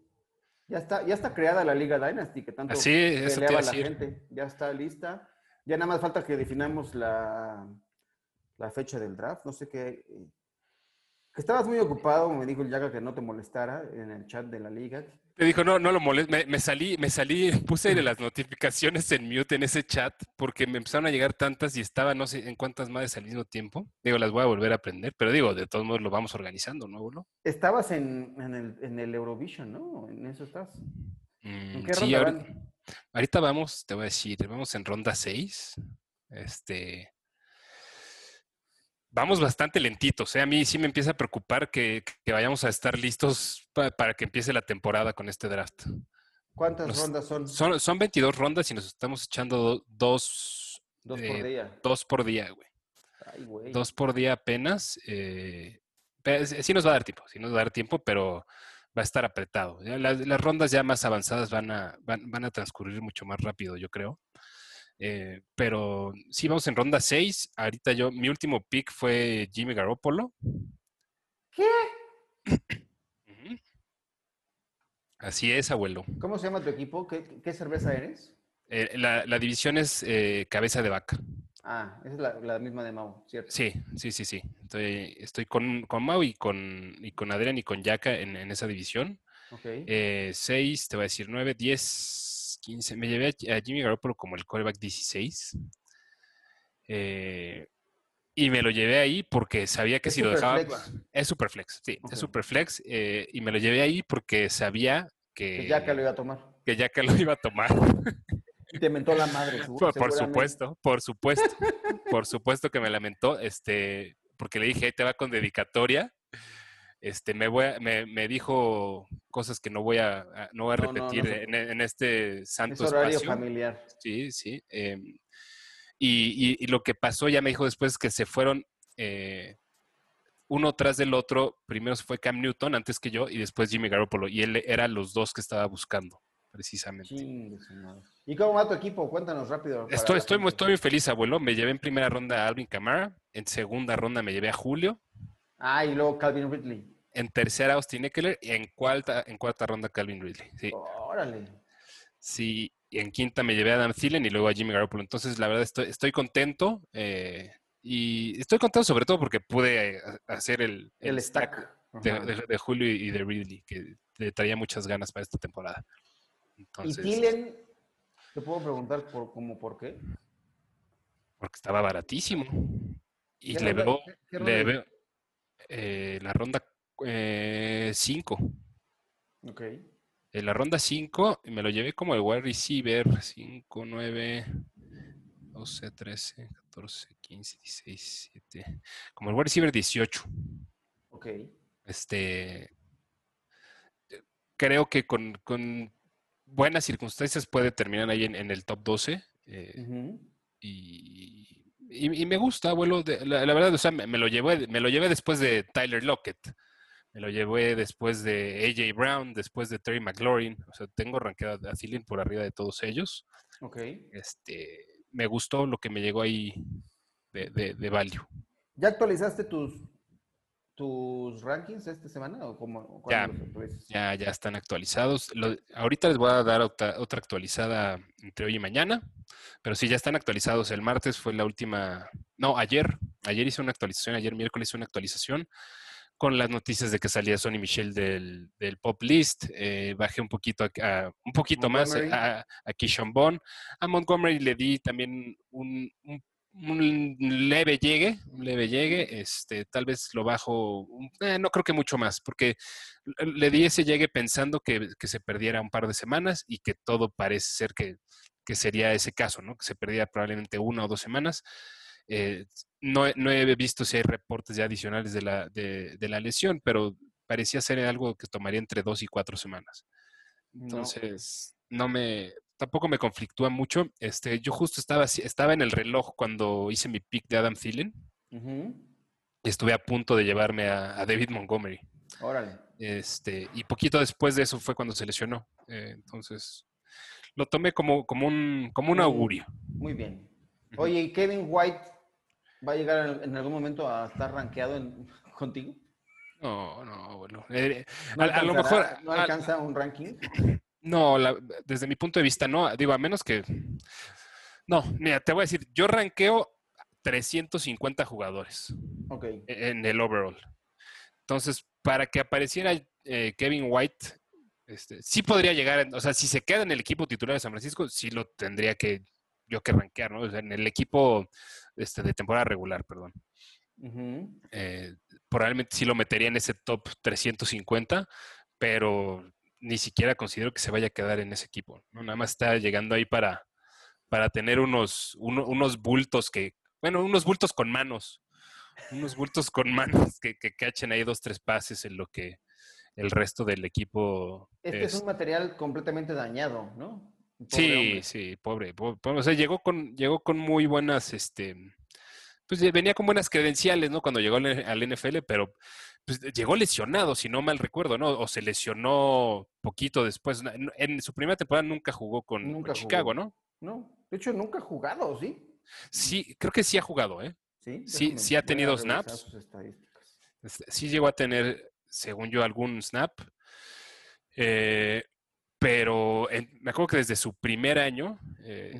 Ya está, ya está creada la Liga Dynasty, que tanto Así, eso te iba peleaba a la decir. gente. Ya está lista. Ya nada más falta que definamos la, la fecha del draft. No sé qué. eh, que estabas muy ocupado, me dijo el Yaga que no te molestara en el chat de la liga. Te dijo, no, no lo molestes. Me, me salí, me salí, puse las notificaciones en mute en ese chat porque me empezaron a llegar tantas y estaba no sé en cuántas madres al mismo tiempo. Digo, las voy a volver a aprender, pero digo, de todos modos lo vamos organizando, ¿no, abuelo? Estabas en, en el, en el Eurovision, ¿no? En eso estás. ¿En Mm, qué sí, ronda ahorita vamos, te voy a decir, vamos en ronda 6. Este. Vamos bastante lentitos. ¿eh? A mí sí me empieza a preocupar que, que vayamos a estar listos pa- para que empiece la temporada con este draft. ¿Cuántas Nos- rondas son? Son, son 22 rondas y nos estamos echando do- dos, Dos eh, por día. dos por día, güey. Ay, güey. Dos por día apenas. eh, sí nos va a dar tiempo, sí nos va a dar tiempo, pero va a estar apretado. Las, las rondas ya más avanzadas van a, van, van a transcurrir mucho más rápido, yo creo. Eh, pero sí, vamos en ronda 6. Ahorita yo, mi último pick fue Jimmy Garoppolo. ¿Qué? Así es, abuelo. ¿Cómo se llama tu equipo? ¿Qué, qué cerveza eres? Eh, la, la división es eh, cabeza de vaca. Ah, esa es la, la misma de Mau, ¿cierto? Sí, sí, sí, sí. Estoy, estoy con, con Mau y con, y con Adrián y con Yaka en, en esa división. Ok. Eh, 6, te voy a decir 9, 10, 15. Me llevé a, Jimmy Garoppolo como el quarterback 16. Eh, y me lo llevé ahí porque sabía que ¿Es si lo dejaba. Es Superflex, sí, Ok. es Superflex. eh, y me lo llevé ahí porque sabía que, Que ya que lo iba a tomar. que Yaka lo iba a tomar. Y te mentó la madre. Por, por supuesto, por supuesto. por supuesto que me lamentó, este, porque le dije, ahí te va con dedicatoria. Este, me, voy a- me, me dijo cosas que no voy a, no voy a No, no, no repetir se en, en este Es santo horario espacio. familiar. Sí, sí. em, y, y- y lo que pasó, ya me dijo después, que se fueron, eh, uno tras del otro, primero fue Cam Newton antes que yo y después Jimmy Garoppolo. Y él era los dos que estaba buscando, precisamente. ¿Y cómo va tu equipo? Cuéntanos rápido. Estoy, estoy, muy, estoy muy feliz, abuelo. Me llevé en primera ronda a Alvin Kamara, en segunda ronda me llevé a Julio. Ah, y luego Calvin Ridley. En tercera Austin Eckler y en cuarta, en cuarta ronda Calvin Ridley. Sí. Órale. Sí, y en quinta me llevé a Dan Thielen y luego a Jimmy Garoppolo. Entonces, la verdad, estoy, estoy contento. Eh, y estoy contento sobre todo porque pude eh, hacer el, el, stack, de, Julio y de Ridley, que le traía muchas ganas para esta temporada. ¿Y Thielen? ¿Te puedo preguntar por, cómo, por qué? Porque estaba baratísimo. Y le veo, le veo eh, la ronda 5. Eh, ok. En la ronda 5 me lo llevé como el wide receiver 5, 9, 12, 13, 14, 15, 16, 17. Como el wide receiver 18. Ok. Este. Creo que con, con buenas circunstancias puede terminar ahí en, el top 12. Eh, y, y, me gusta, abuelo. la, verdad, o sea, me, lo llevé, me lo llevé después de Tyler Lockett. Me lo llevé después de AJ Brown, después de Terry McLaurin. O sea, tengo ranqueado a Thielen por arriba de todos ellos. Ok. Este, me gustó lo que me llegó ahí de, de, value. ¿Ya actualizaste tus, tus rankings esta semana? ¿O cómo, ya, ya, ya están actualizados. ahorita les voy a dar otra, otra, actualizada entre hoy y mañana, pero sí, ya están actualizados. El martes fue la última, no, ayer, ayer hice una actualización, ayer miércoles hice una actualización con las noticias de que salía Sonny Michel del, Pop List. Eh, bajé un poquito, a, un poquito más a, a Kishon Bond. A Montgomery le di también un, leve llegue, un leve llegue. Este, tal vez lo bajo, eh, no creo que mucho más, porque le di ese llegue pensando que, se perdiera un par de semanas y que todo parece ser que, que sería ese caso, ¿no? Que se perdiera probablemente una o dos semanas. Eh, no, he visto si hay reportes ya adicionales de la, de, la lesión, pero parecía ser algo que tomaría entre dos y cuatro semanas. Entonces, no, me, tampoco me conflictúa mucho. Este, yo justo estaba, estaba en el reloj cuando hice mi pick de Adam Thielen. y Estuve a punto de llevarme a, David Montgomery. Órale. Este, y poquito después de eso fue cuando se lesionó. Eh, entonces, lo tomé como, como, un, como un augurio. Muy bien. Oye, ¿y Kevin White ¿Va a llegar en algún momento a estar rankeado contigo? No, no, bueno. Eh, a, lo mejor. ¿No alcanza un ranking? No, desde mi punto de vista, no. Digo, a menos que. No, mira, te voy a decir, yo ranqueo 350 jugadores Ok. en el overall. Entonces, para que apareciera eh, Kevin White, este, sí podría llegar, o sea, si se queda en el equipo titular de San Francisco, sí lo tendría que yo que rankear, ¿no? O sea, en el equipo este, de temporada regular, perdón. Eh, probablemente sí lo metería en ese top 350, pero ni siquiera considero que se vaya a quedar en ese equipo. ¿no? Nada más está llegando ahí para, para tener unos, unos bultos que, bueno, unos bultos con manos, unos bultos con manos que, que cachen ahí dos, tres pases en lo que el resto del equipo. Este es un material completamente dañado, ¿no? sí, sí, pobre, O sea, llegó con, llegó con muy buenas, este, pues venía con buenas credenciales, ¿no? Cuando llegó al NFL, pero pues, llegó lesionado, si no mal recuerdo, ¿no? O se lesionó poquito después. En su primera temporada nunca jugó con, Chicago, ¿no? No, de hecho nunca ha jugado, ¿sí? Sí, creo que sí ha jugado, ¿eh? Sí, sí, sí ha tenido snaps. Este, sí llegó a tener, según yo, algún snap. Eh, pero me acuerdo que desde su primer año eh,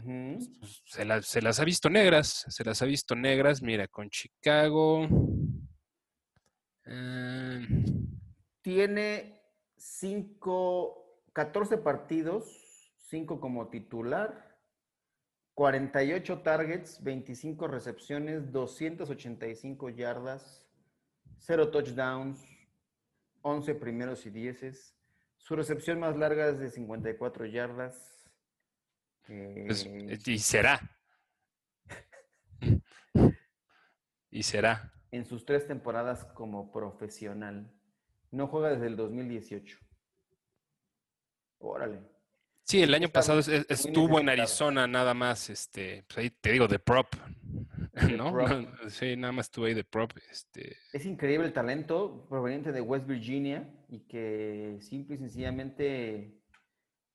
pues, se, las ha visto negras, se las ha visto negras, mira, con Chicago. Eh, Tiene cinco, 14 partidos, 5 como titular, 48 targets, 25 recepciones, 285 yardas, 0 touchdowns, 11 primeros y dieces. Su recepción más larga es de 54 yardas. Pues, eh, y será. y será. En sus tres temporadas como profesional. No juega desde el 2018. Órale. Sí, el año pasado estuvo en Arizona nada más, este, pues ahí te digo, de prop. ¿no? sí, nada más estuvo ahí de prop. Este... Es increíble el talento proveniente de West Virginia y que simple y sencillamente,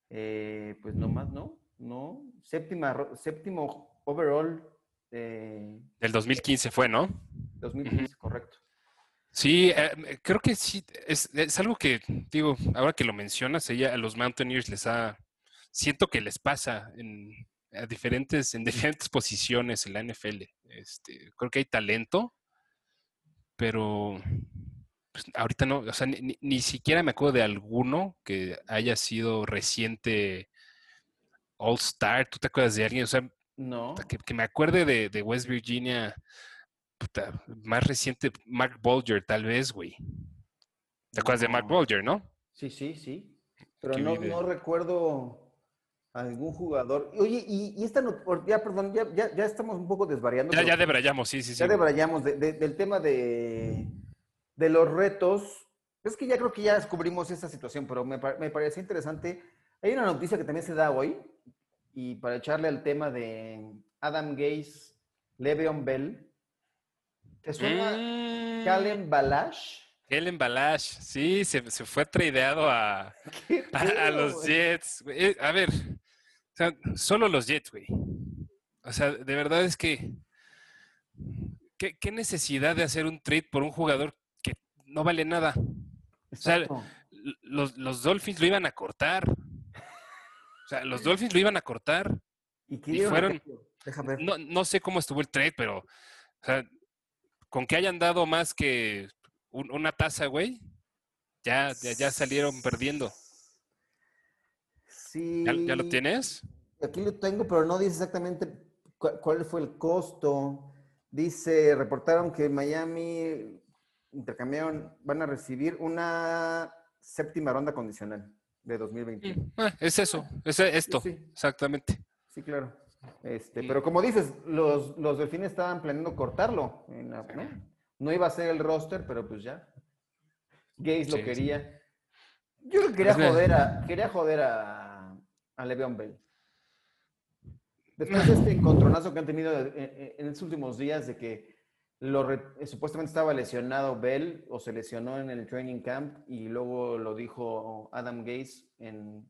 eh, pues no más, ¿no? No, séptima, séptimo overall. Eh, Del 2015 fue, ¿no? 2015, correcto. Sí, eh, creo que sí, es, es, algo que, digo, ahora que lo mencionas, ella a los Mountaineers les ha, siento que les pasa en, a diferentes, en diferentes posiciones en la NFL. Este, creo que hay talento, pero pues, ahorita no, o sea, ni, ni, siquiera me acuerdo de alguno que haya sido reciente All Star. ¿Tú te acuerdas de alguien? O sea, no. que, que me acuerde de, de West Virginia más reciente, Mark Bolger, tal vez, güey. ¿Te acuerdas de Mark Bolger, no? Sí, sí, sí. Pero no, no, recuerdo algún jugador. Oye, y, esta no, ya, perdón, ya, ya, ya, estamos un poco desvariando. Ya, ya debrayamos, sí, sí, sí. Ya debrayamos del tema de, de los retos. Es que ya creo que ya descubrimos esta situación, pero me, me pareció interesante. Hay una noticia que también se da hoy, y para echarle al tema de Adam Gaze, Le'Veon Bell, ¿Te suena mm. Kalen Balash? Kalen Balash, sí, se, fue tradeado a, a, los Jets. Eh, a ver, o sea, solo los Jets, güey. O sea, de verdad es que. ¿qué, necesidad de hacer un trade por un jugador que no vale nada? O sea, los, los, Dolphins lo iban a cortar. O sea, los Dolphins lo iban a cortar. Y, y fueron. No, no sé cómo estuvo el trade, pero. O sea, con que hayan dado más que una taza, güey, ya, ya, salieron perdiendo. Sí. ¿Ya, lo tienes? Aquí lo tengo, pero no dice exactamente cuál, fue el costo. Dice, reportaron que Miami intercambiaron, van a recibir una séptima ronda condicional de 2021. Mm, ah, es eso, es esto, exactamente. Sí, claro. Este, pero como dices, los, los delfines estaban planeando cortarlo. ¿no? iba a ser el roster, pero pues ya. Gates lo quería. Yo quería joder a, quería joder a, a Le'Veon Bell. Después de este encontronazo que han tenido en, estos últimos días de que lo supuestamente estaba lesionado Bell o se lesionó en el training camp y luego lo dijo Adam Gates en,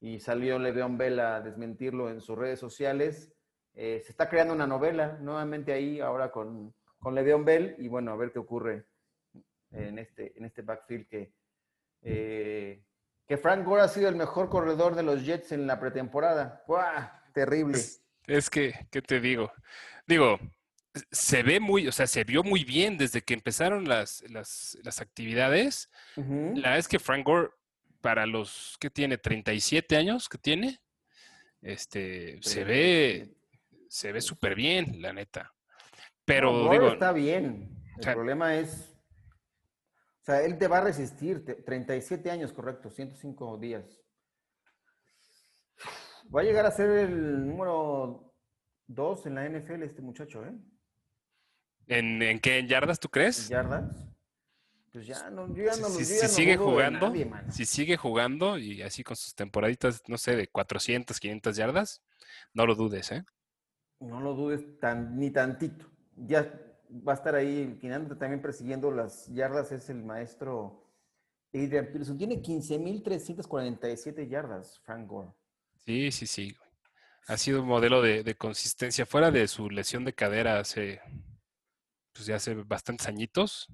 y salió Le'Veon Bell a desmentirlo en sus redes sociales. Eh, se está creando una novela nuevamente ahí ahora con, con Le'Veon Bell y bueno, a ver qué ocurre en este, en este backfield que, eh, que Frank Gore ha sido el mejor corredor de los Jets en la pretemporada. ¡Buah! Terrible. Es, que, ¿qué te digo? Digo, se ve muy, o sea, se vio muy bien desde que empezaron las, las, las actividades. La verdad es que Frank Gore para los que tiene 37 años que tiene, este se ve se ve súper bien, la neta. Pero digo, está bien. El problema es o sea, él te va a resistir 37 años, correcto, 105 días. Va a llegar a ser el número 2 en la NFL este muchacho, ¿eh? ¿En, en qué? ¿En yardas tú crees? ¿En yardas? Pues ya no, yo ya no si, si sigue jugando, si sigue jugando y así con sus temporaditas, no sé, de 400, 500 yardas, no lo dudes, ¿eh? No lo dudes tan, ni tantito. Ya va a estar ahí, quien también persiguiendo las yardas es el maestro Adrian Peterson. Tiene 15.347 yardas, Frank Gore. Sí, sí, sí. Ha sido un modelo de, de, consistencia fuera de su lesión de cadera hace, pues ya hace bastantes añitos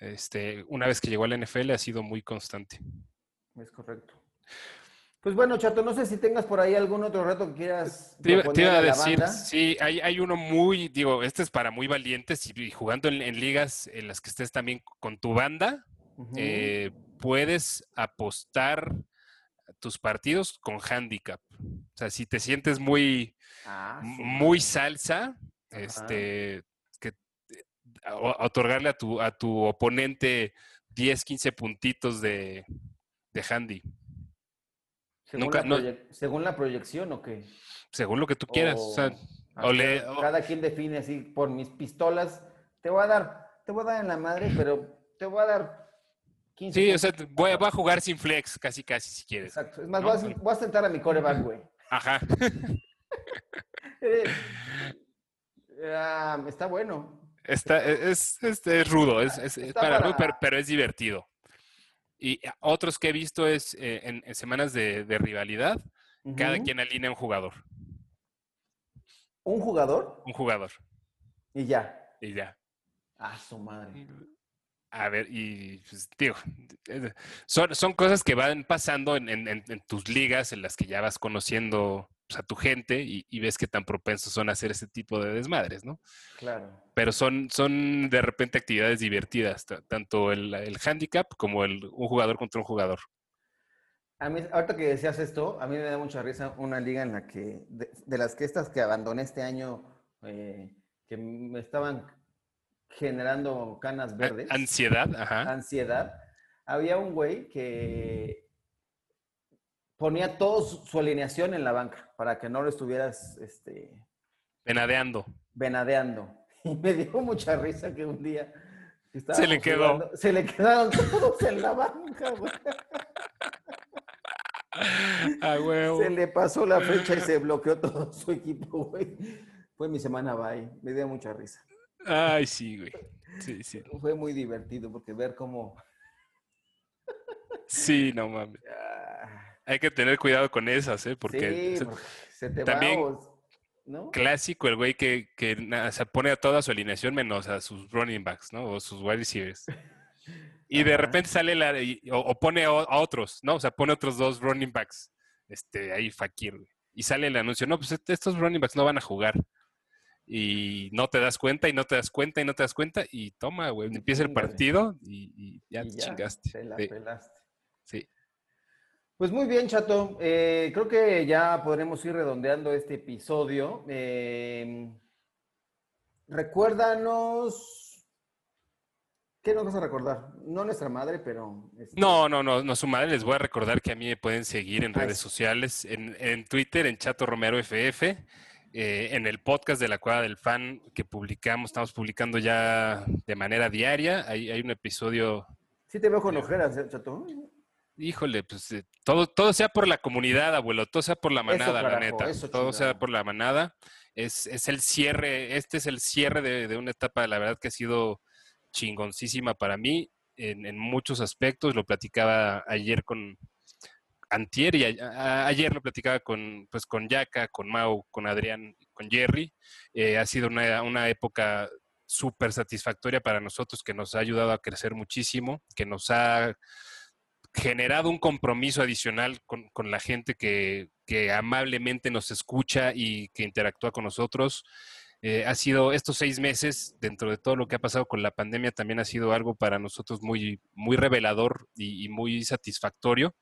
este, una vez que llegó al NFL ha sido muy constante. Es correcto. Pues bueno, Chato, no sé si tengas por ahí algún otro reto que quieras. Te, iba a decir, sí, hay, hay, uno muy, digo, este es para muy valientes y, jugando en, ligas en las que estés también con tu banda, eh, puedes apostar tus partidos con handicap. O sea, si te sientes muy, ah, muy salsa, este, otorgarle a tu, a tu oponente 10, 15 puntitos de, de handy. Según, la ¿Según la proyección o qué? Según lo que tú quieras. O, sea, cada quien define así, por mis pistolas, te voy a dar, te voy a dar en la madre, pero te voy a dar 15. Sí, o sea, voy, a jugar sin flex, casi, casi, si quieres. Exacto. Es más, voy, a, voy, a, sentar a mi coreback, güey. Ajá. Eh, Ah, está bueno. Está, es, es, es rudo, es, es- para, para- pero, pero es divertido. Y otros que he visto es eh, en, en semanas de, de rivalidad, cada quien alinea un jugador, Un jugador un jugador, y ya. y ya. Ah, su madre. A ver, y pues, digo, eh, son, son cosas que van pasando en- en tus ligas, en las que ya vas conociendo pues, a tu gente y, y ves que tan propensos son a hacer ese tipo de desmadres, ¿no? Claro. Pero son, son de repente actividades divertidas, ta- tanto el, el handicap como el, un jugador contra un jugador. A mí, ahorita que decías esto, a mí me da mucha risa una liga en la que, de, de las que estas que abandoné este año, eh, que me estaban generando canas verdes, Ansiedad, ajá. ansiedad, había un güey que ponía toda su, su alineación en la banca para que no lo estuvieras este, Venadeando. venadeando. Y me dio mucha risa que un día... Se le quedó. jugando, se le quedaron todos en la banca, güey. A huevo. Se le pasó la fecha y se bloqueó todo su equipo, güey. Fue mi semana bye. Me dio mucha risa. Ay, sí, güey. Sí, sí. Fue muy divertido porque ver cómo. Sí, no mames. ah, Hay que tener cuidado con esas, ¿eh? Porque sí, se te también- va. ¿No? clásico el güey que, que se pone a toda su alineación menos a sus running backs, ¿no? O sus wide receivers. Y de repente sale la, y- o, o pone a, a otros, ¿no? O sea, pone otros dos running backs, este, ahí Fakir, güey. Y sale el anuncio, no, pues este- estos running backs no van a jugar. Y no te das cuenta, y no te das cuenta, y no te das cuenta, y toma, güey, empieza el partido y, y ya Y te chingaste. Te la Sí, pelaste. Pues muy bien, Chato. Eh, creo que ya podremos ir redondeando este episodio. Eh, recuérdanos. ¿Qué nos vas a recordar? No nuestra madre, pero. este, No, no, no, no, su madre. Les voy a recordar que a mí me pueden seguir en redes sociales, en, en Twitter, en Chato Romero FF, eh, en el podcast de la Cueva del Fan que publicamos, estamos publicando ya de manera diaria. Hay, hay un episodio, Sí te veo con ojeras, ¿eh, Chato. Híjole, pues eh, todo, todo sea por la comunidad, abuelo, todo sea por la manada, la carajo, neta. eso todo sea por la manada. Es, es el cierre, este es el cierre de, de una etapa, la verdad que ha sido chingoncísima para mí en, en muchos aspectos. Lo platicaba ayer con Antier y a- a- ayer lo platicaba con, pues, con Yaka, con Mau, con Adrián, con Jerry. Eh, ha sido una, una época súper satisfactoria para nosotros que nos ha ayudado a crecer muchísimo, que nos ha generado un compromiso adicional con, con la gente que, que amablemente nos escucha y que interactúa con nosotros. Eh, ha sido estos seis meses, dentro de todo lo que ha pasado con la pandemia, también ha sido algo para nosotros muy, muy revelador y, y muy satisfactorio.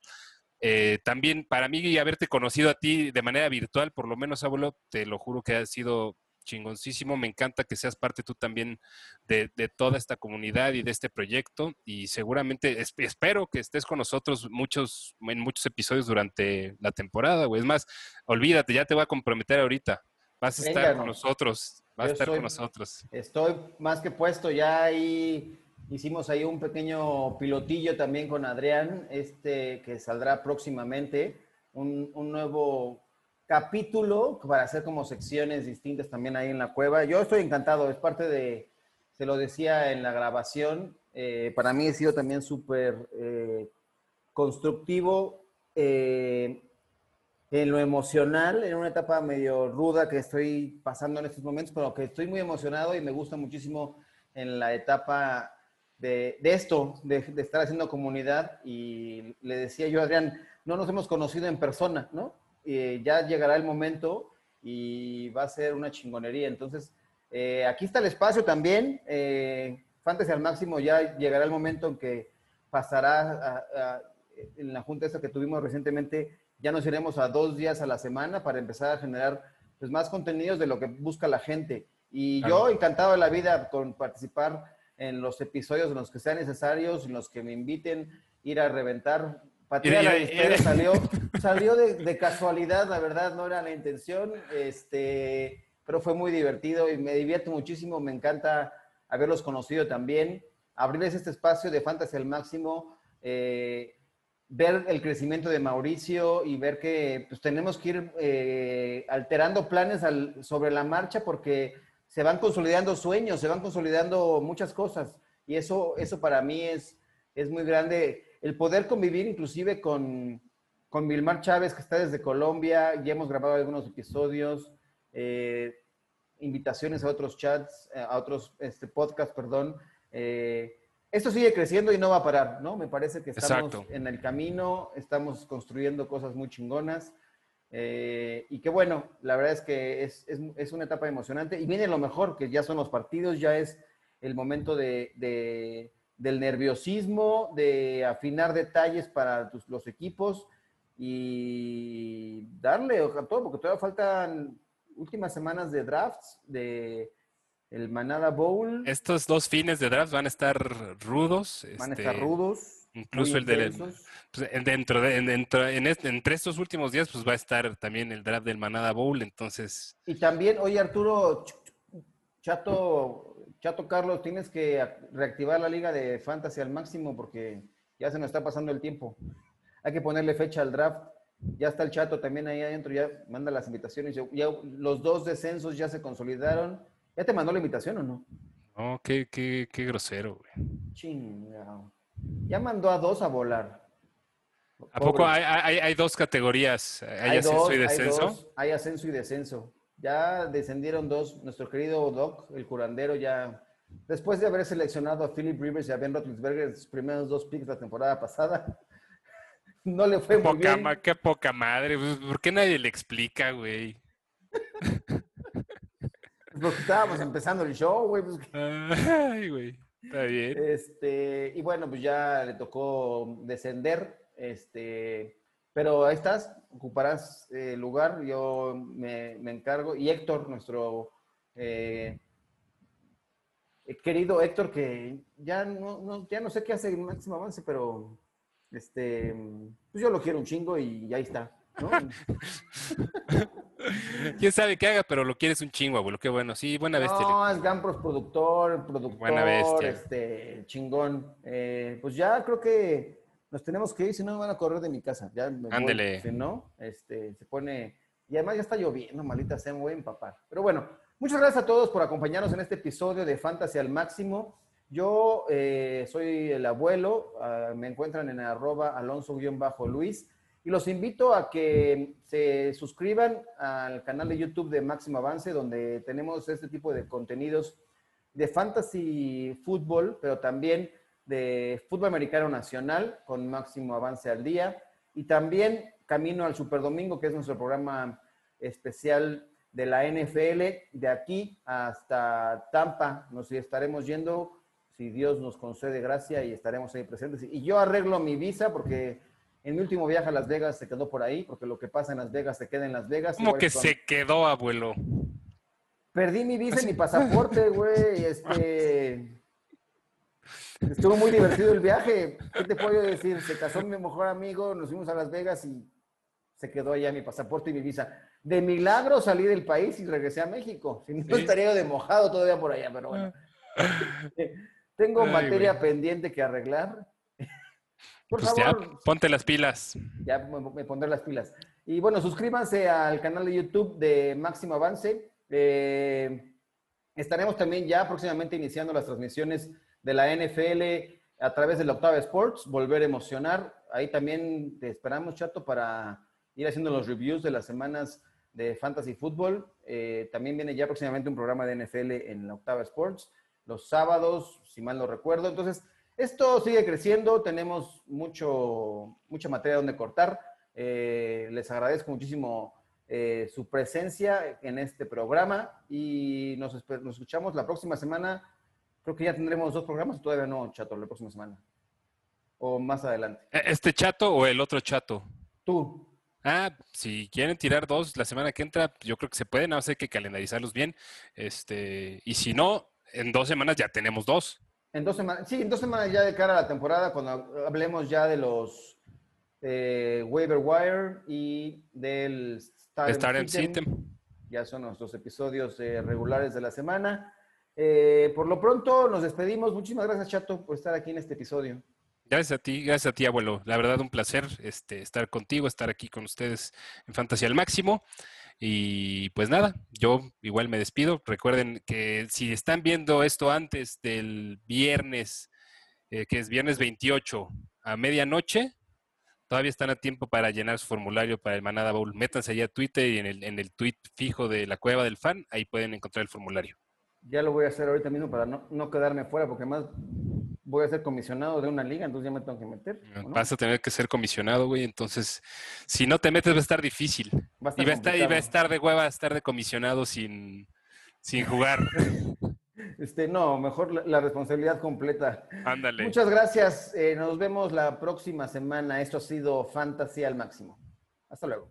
Eh, también para mí haberte conocido a ti de manera virtual, por lo menos, abuelo, te lo juro que ha sido chingoncísimo. Me encanta que seas parte tú también de, de toda esta comunidad y de este proyecto. Y seguramente es- espero que estés con nosotros muchos, en muchos episodios durante la temporada, güey. Es más, olvídate, ya te voy a comprometer ahorita. Vas a estar con no. nosotros. Vas a estar soy- con nosotros. Estoy más que puesto ya ahí. Hicimos ahí un pequeño pilotillo también con Adrián, este que saldrá próximamente, un, un nuevo capítulo para hacer como secciones distintas también ahí en la cueva. Yo estoy encantado, es parte de, se lo decía en la grabación, eh, para mí ha sido también súper eh, constructivo eh, en lo emocional, en una etapa medio ruda que estoy pasando en estos momentos, pero que estoy muy emocionado y me gusta muchísimo en la etapa de, esto, de, de estar haciendo comunidad. Y le decía yo Adrián, no nos hemos conocido en persona, ¿no? Y ya llegará el momento y va a ser una chingonería. Entonces, eh, aquí está el espacio también. Eh, Fantasy al máximo ya llegará el momento en que pasará a- a- en la junta esa que tuvimos recientemente, ya nos iremos a dos días a la semana para empezar a generar pues, más contenidos de lo que busca la gente. Y yo encantado de la vida con participar en los episodios en los que sean necesarios, en los que me inviten, ir a reventar. Patea la historia salió, salió de, de casualidad, la verdad, no era la intención, este, pero fue muy divertido y me divierto muchísimo, me encanta haberlos conocido también, abrirles este espacio de Fantasy al máximo, eh, ver el crecimiento de Mauricio y ver que pues, tenemos que ir eh, alterando planes al- sobre la marcha porque se van consolidando sueños, se van consolidando muchas cosas. Y eso, eso para mí es, es muy grande. El poder convivir inclusive con, con Vilmar Chávez, que está desde Colombia, ya hemos grabado algunos episodios, eh, invitaciones a otros chats, eh, a otros este, podcasts, perdón. Eh, esto sigue creciendo y no va a parar, ¿no? Me parece que estamos en el camino, estamos construyendo cosas muy chingonas. y que bueno, la verdad es que es, es, es, una etapa emocionante. Y viene lo mejor, que ya son los partidos, ya es el momento de, de del nerviosismo, de afinar detalles para los equipos y darle a todo, porque todavía faltan últimas semanas de drafts, de el Manada Bowl. Estos dos fines de draft van a estar rudos. Van a estar este, rudos. Incluso el de pues, dentro de dentro, en entre estos últimos días, pues va a estar también el draft del Manada Bowl, entonces. Y también, oye Arturo, Chato, Chato Carlos, tienes que reactivar la liga de fantasy al máximo porque ya se nos está pasando el tiempo. Hay que ponerle fecha al draft. Ya está el chato también ahí adentro, ya manda las invitaciones. Ya, los dos descensos ya se consolidaron. ¿Ya te mandó la invitación o no? No, qué, qué, qué grosero, güey. Chingado. Ya mandó a dos a volar. ¿A poco hay, hay, dos categorías? ¿Hay, ascenso y descenso? Hay, ascenso y descenso. Ya descendieron dos. Nuestro querido Doc, el curandero, ya. Después de haber seleccionado a Philip Rivers y a Ben Roethlisberger, sus primeros dos picks la temporada pasada, no le fue muy bien. qué poca madre. Pues, ¿Por qué nadie le explica, güey? Porque estábamos empezando el show, güey. Pues. Ay, güey. Está bien. Este, y bueno, pues ya le tocó descender. Este, pero ahí estás, ocuparás el eh, lugar, yo me, encargo. Y Héctor, nuestro eh, querido Héctor, que ya no, ya no sé qué hace en máximo avance, pero este, pues yo lo quiero un chingo y ahí está, ¿no? Quién sabe qué haga, pero lo quieres un chingo, abuelo. Qué bueno. Sí, buena bestia. No, es Gampros productor, productor, buena bestia. este, chingón. Eh, pues ya creo que nos tenemos que ir, si no me van a correr de mi casa. Ya me Ándele. si no, este, se pone. Y además ya está lloviendo, malita sea, me voy a empapar. Pero bueno, muchas gracias a todos por acompañarnos en este episodio de Fantasy al Máximo. Yo eh, soy el abuelo, ah, me encuentran en arroba alonso-luis y los invito a que se suscriban al canal de YouTube de Máximo Avance, donde tenemos este tipo de contenidos de fantasy fútbol, pero también de fútbol americano nacional con Máximo Avance al día y también Camino al Superdomingo, que es nuestro programa especial de la NFL, de aquí hasta Tampa. Nos estaremos yendo si Dios nos concede gracia y estaremos ahí presentes. Y yo arreglo mi visa porque en mi último viaje a Las Vegas se quedó por ahí, porque lo que pasa en Las Vegas se queda en Las Vegas. ¿Cómo que se quedó, abuelo? Perdí mi visa y mi pasaporte, güey. Este... Estuvo muy divertido el viaje. ¿Qué te puedo decir? Se casó mi mejor amigo, nos fuimos a Las Vegas y se quedó allá mi pasaporte y mi visa. De milagro salí del país y regresé a México. Si no estaría de mojado todavía por allá, pero bueno. Tengo materia pendiente que arreglar. Por pues favor. Ya, ponte las pilas. Ya me, pondré las pilas. Y bueno, suscríbanse al canal de YouTube de Máximo Avance. Eh, estaremos también ya próximamente iniciando las transmisiones de la NFL a través de la Octava Sports, Volver a Emocionar. Ahí también te esperamos, Chato, para ir haciendo los reviews de las semanas de Fantasy Football. Eh, también viene ya próximamente un programa de NFL en la Octava Sports los sábados, si mal no recuerdo. Entonces, esto sigue creciendo, tenemos mucho, mucha materia donde cortar. Eh, les agradezco muchísimo eh, su presencia en este programa y nos, escuchamos la próxima semana. Creo que ya tendremos dos programas, todavía no, Chato, la próxima semana. O más adelante. ¿E-, ¿Este chato o el otro chato? Tú. Ah, si quieren tirar dos la semana que entra, yo creo que se pueden, no sé, hay que calendarizarlos bien. Este, y si no, en dos semanas ya tenemos dos. En dos semanas, sí, en dos semanas ya de cara a la temporada, cuando hablemos ya de los eh, waiver wire y del Start, System. Ya son nuestros episodios eh, regulares de la semana. Eh, por lo pronto nos despedimos. Muchísimas gracias, Chato, por estar aquí en este episodio. Gracias a ti, gracias a ti, abuelo. La verdad, un placer este, estar contigo, estar aquí con ustedes en Fantasía al Máximo. Y pues nada, yo igual me despido. Recuerden que si están viendo esto antes del viernes, eh, que es viernes 28 a medianoche, todavía están a tiempo para llenar su formulario para el Manada Bowl. Métanse allá a Twitter y en el, en el tweet fijo de la cueva del fan, ahí pueden encontrar el formulario. Ya lo voy a hacer ahorita mismo para no, no quedarme fuera, porque además voy a ser comisionado de una liga, entonces ya me tengo que meter. ¿no? Vas a tener que ser comisionado, güey. Entonces, si no te metes, va a estar difícil. Va a estar y, va a estar, y va a estar de hueva, estar de comisionado sin, sin jugar. Este, no, mejor la, la responsabilidad completa. Ándale. Muchas gracias. eh, nos vemos la próxima semana. Esto ha sido Fantasy al máximo. Hasta luego.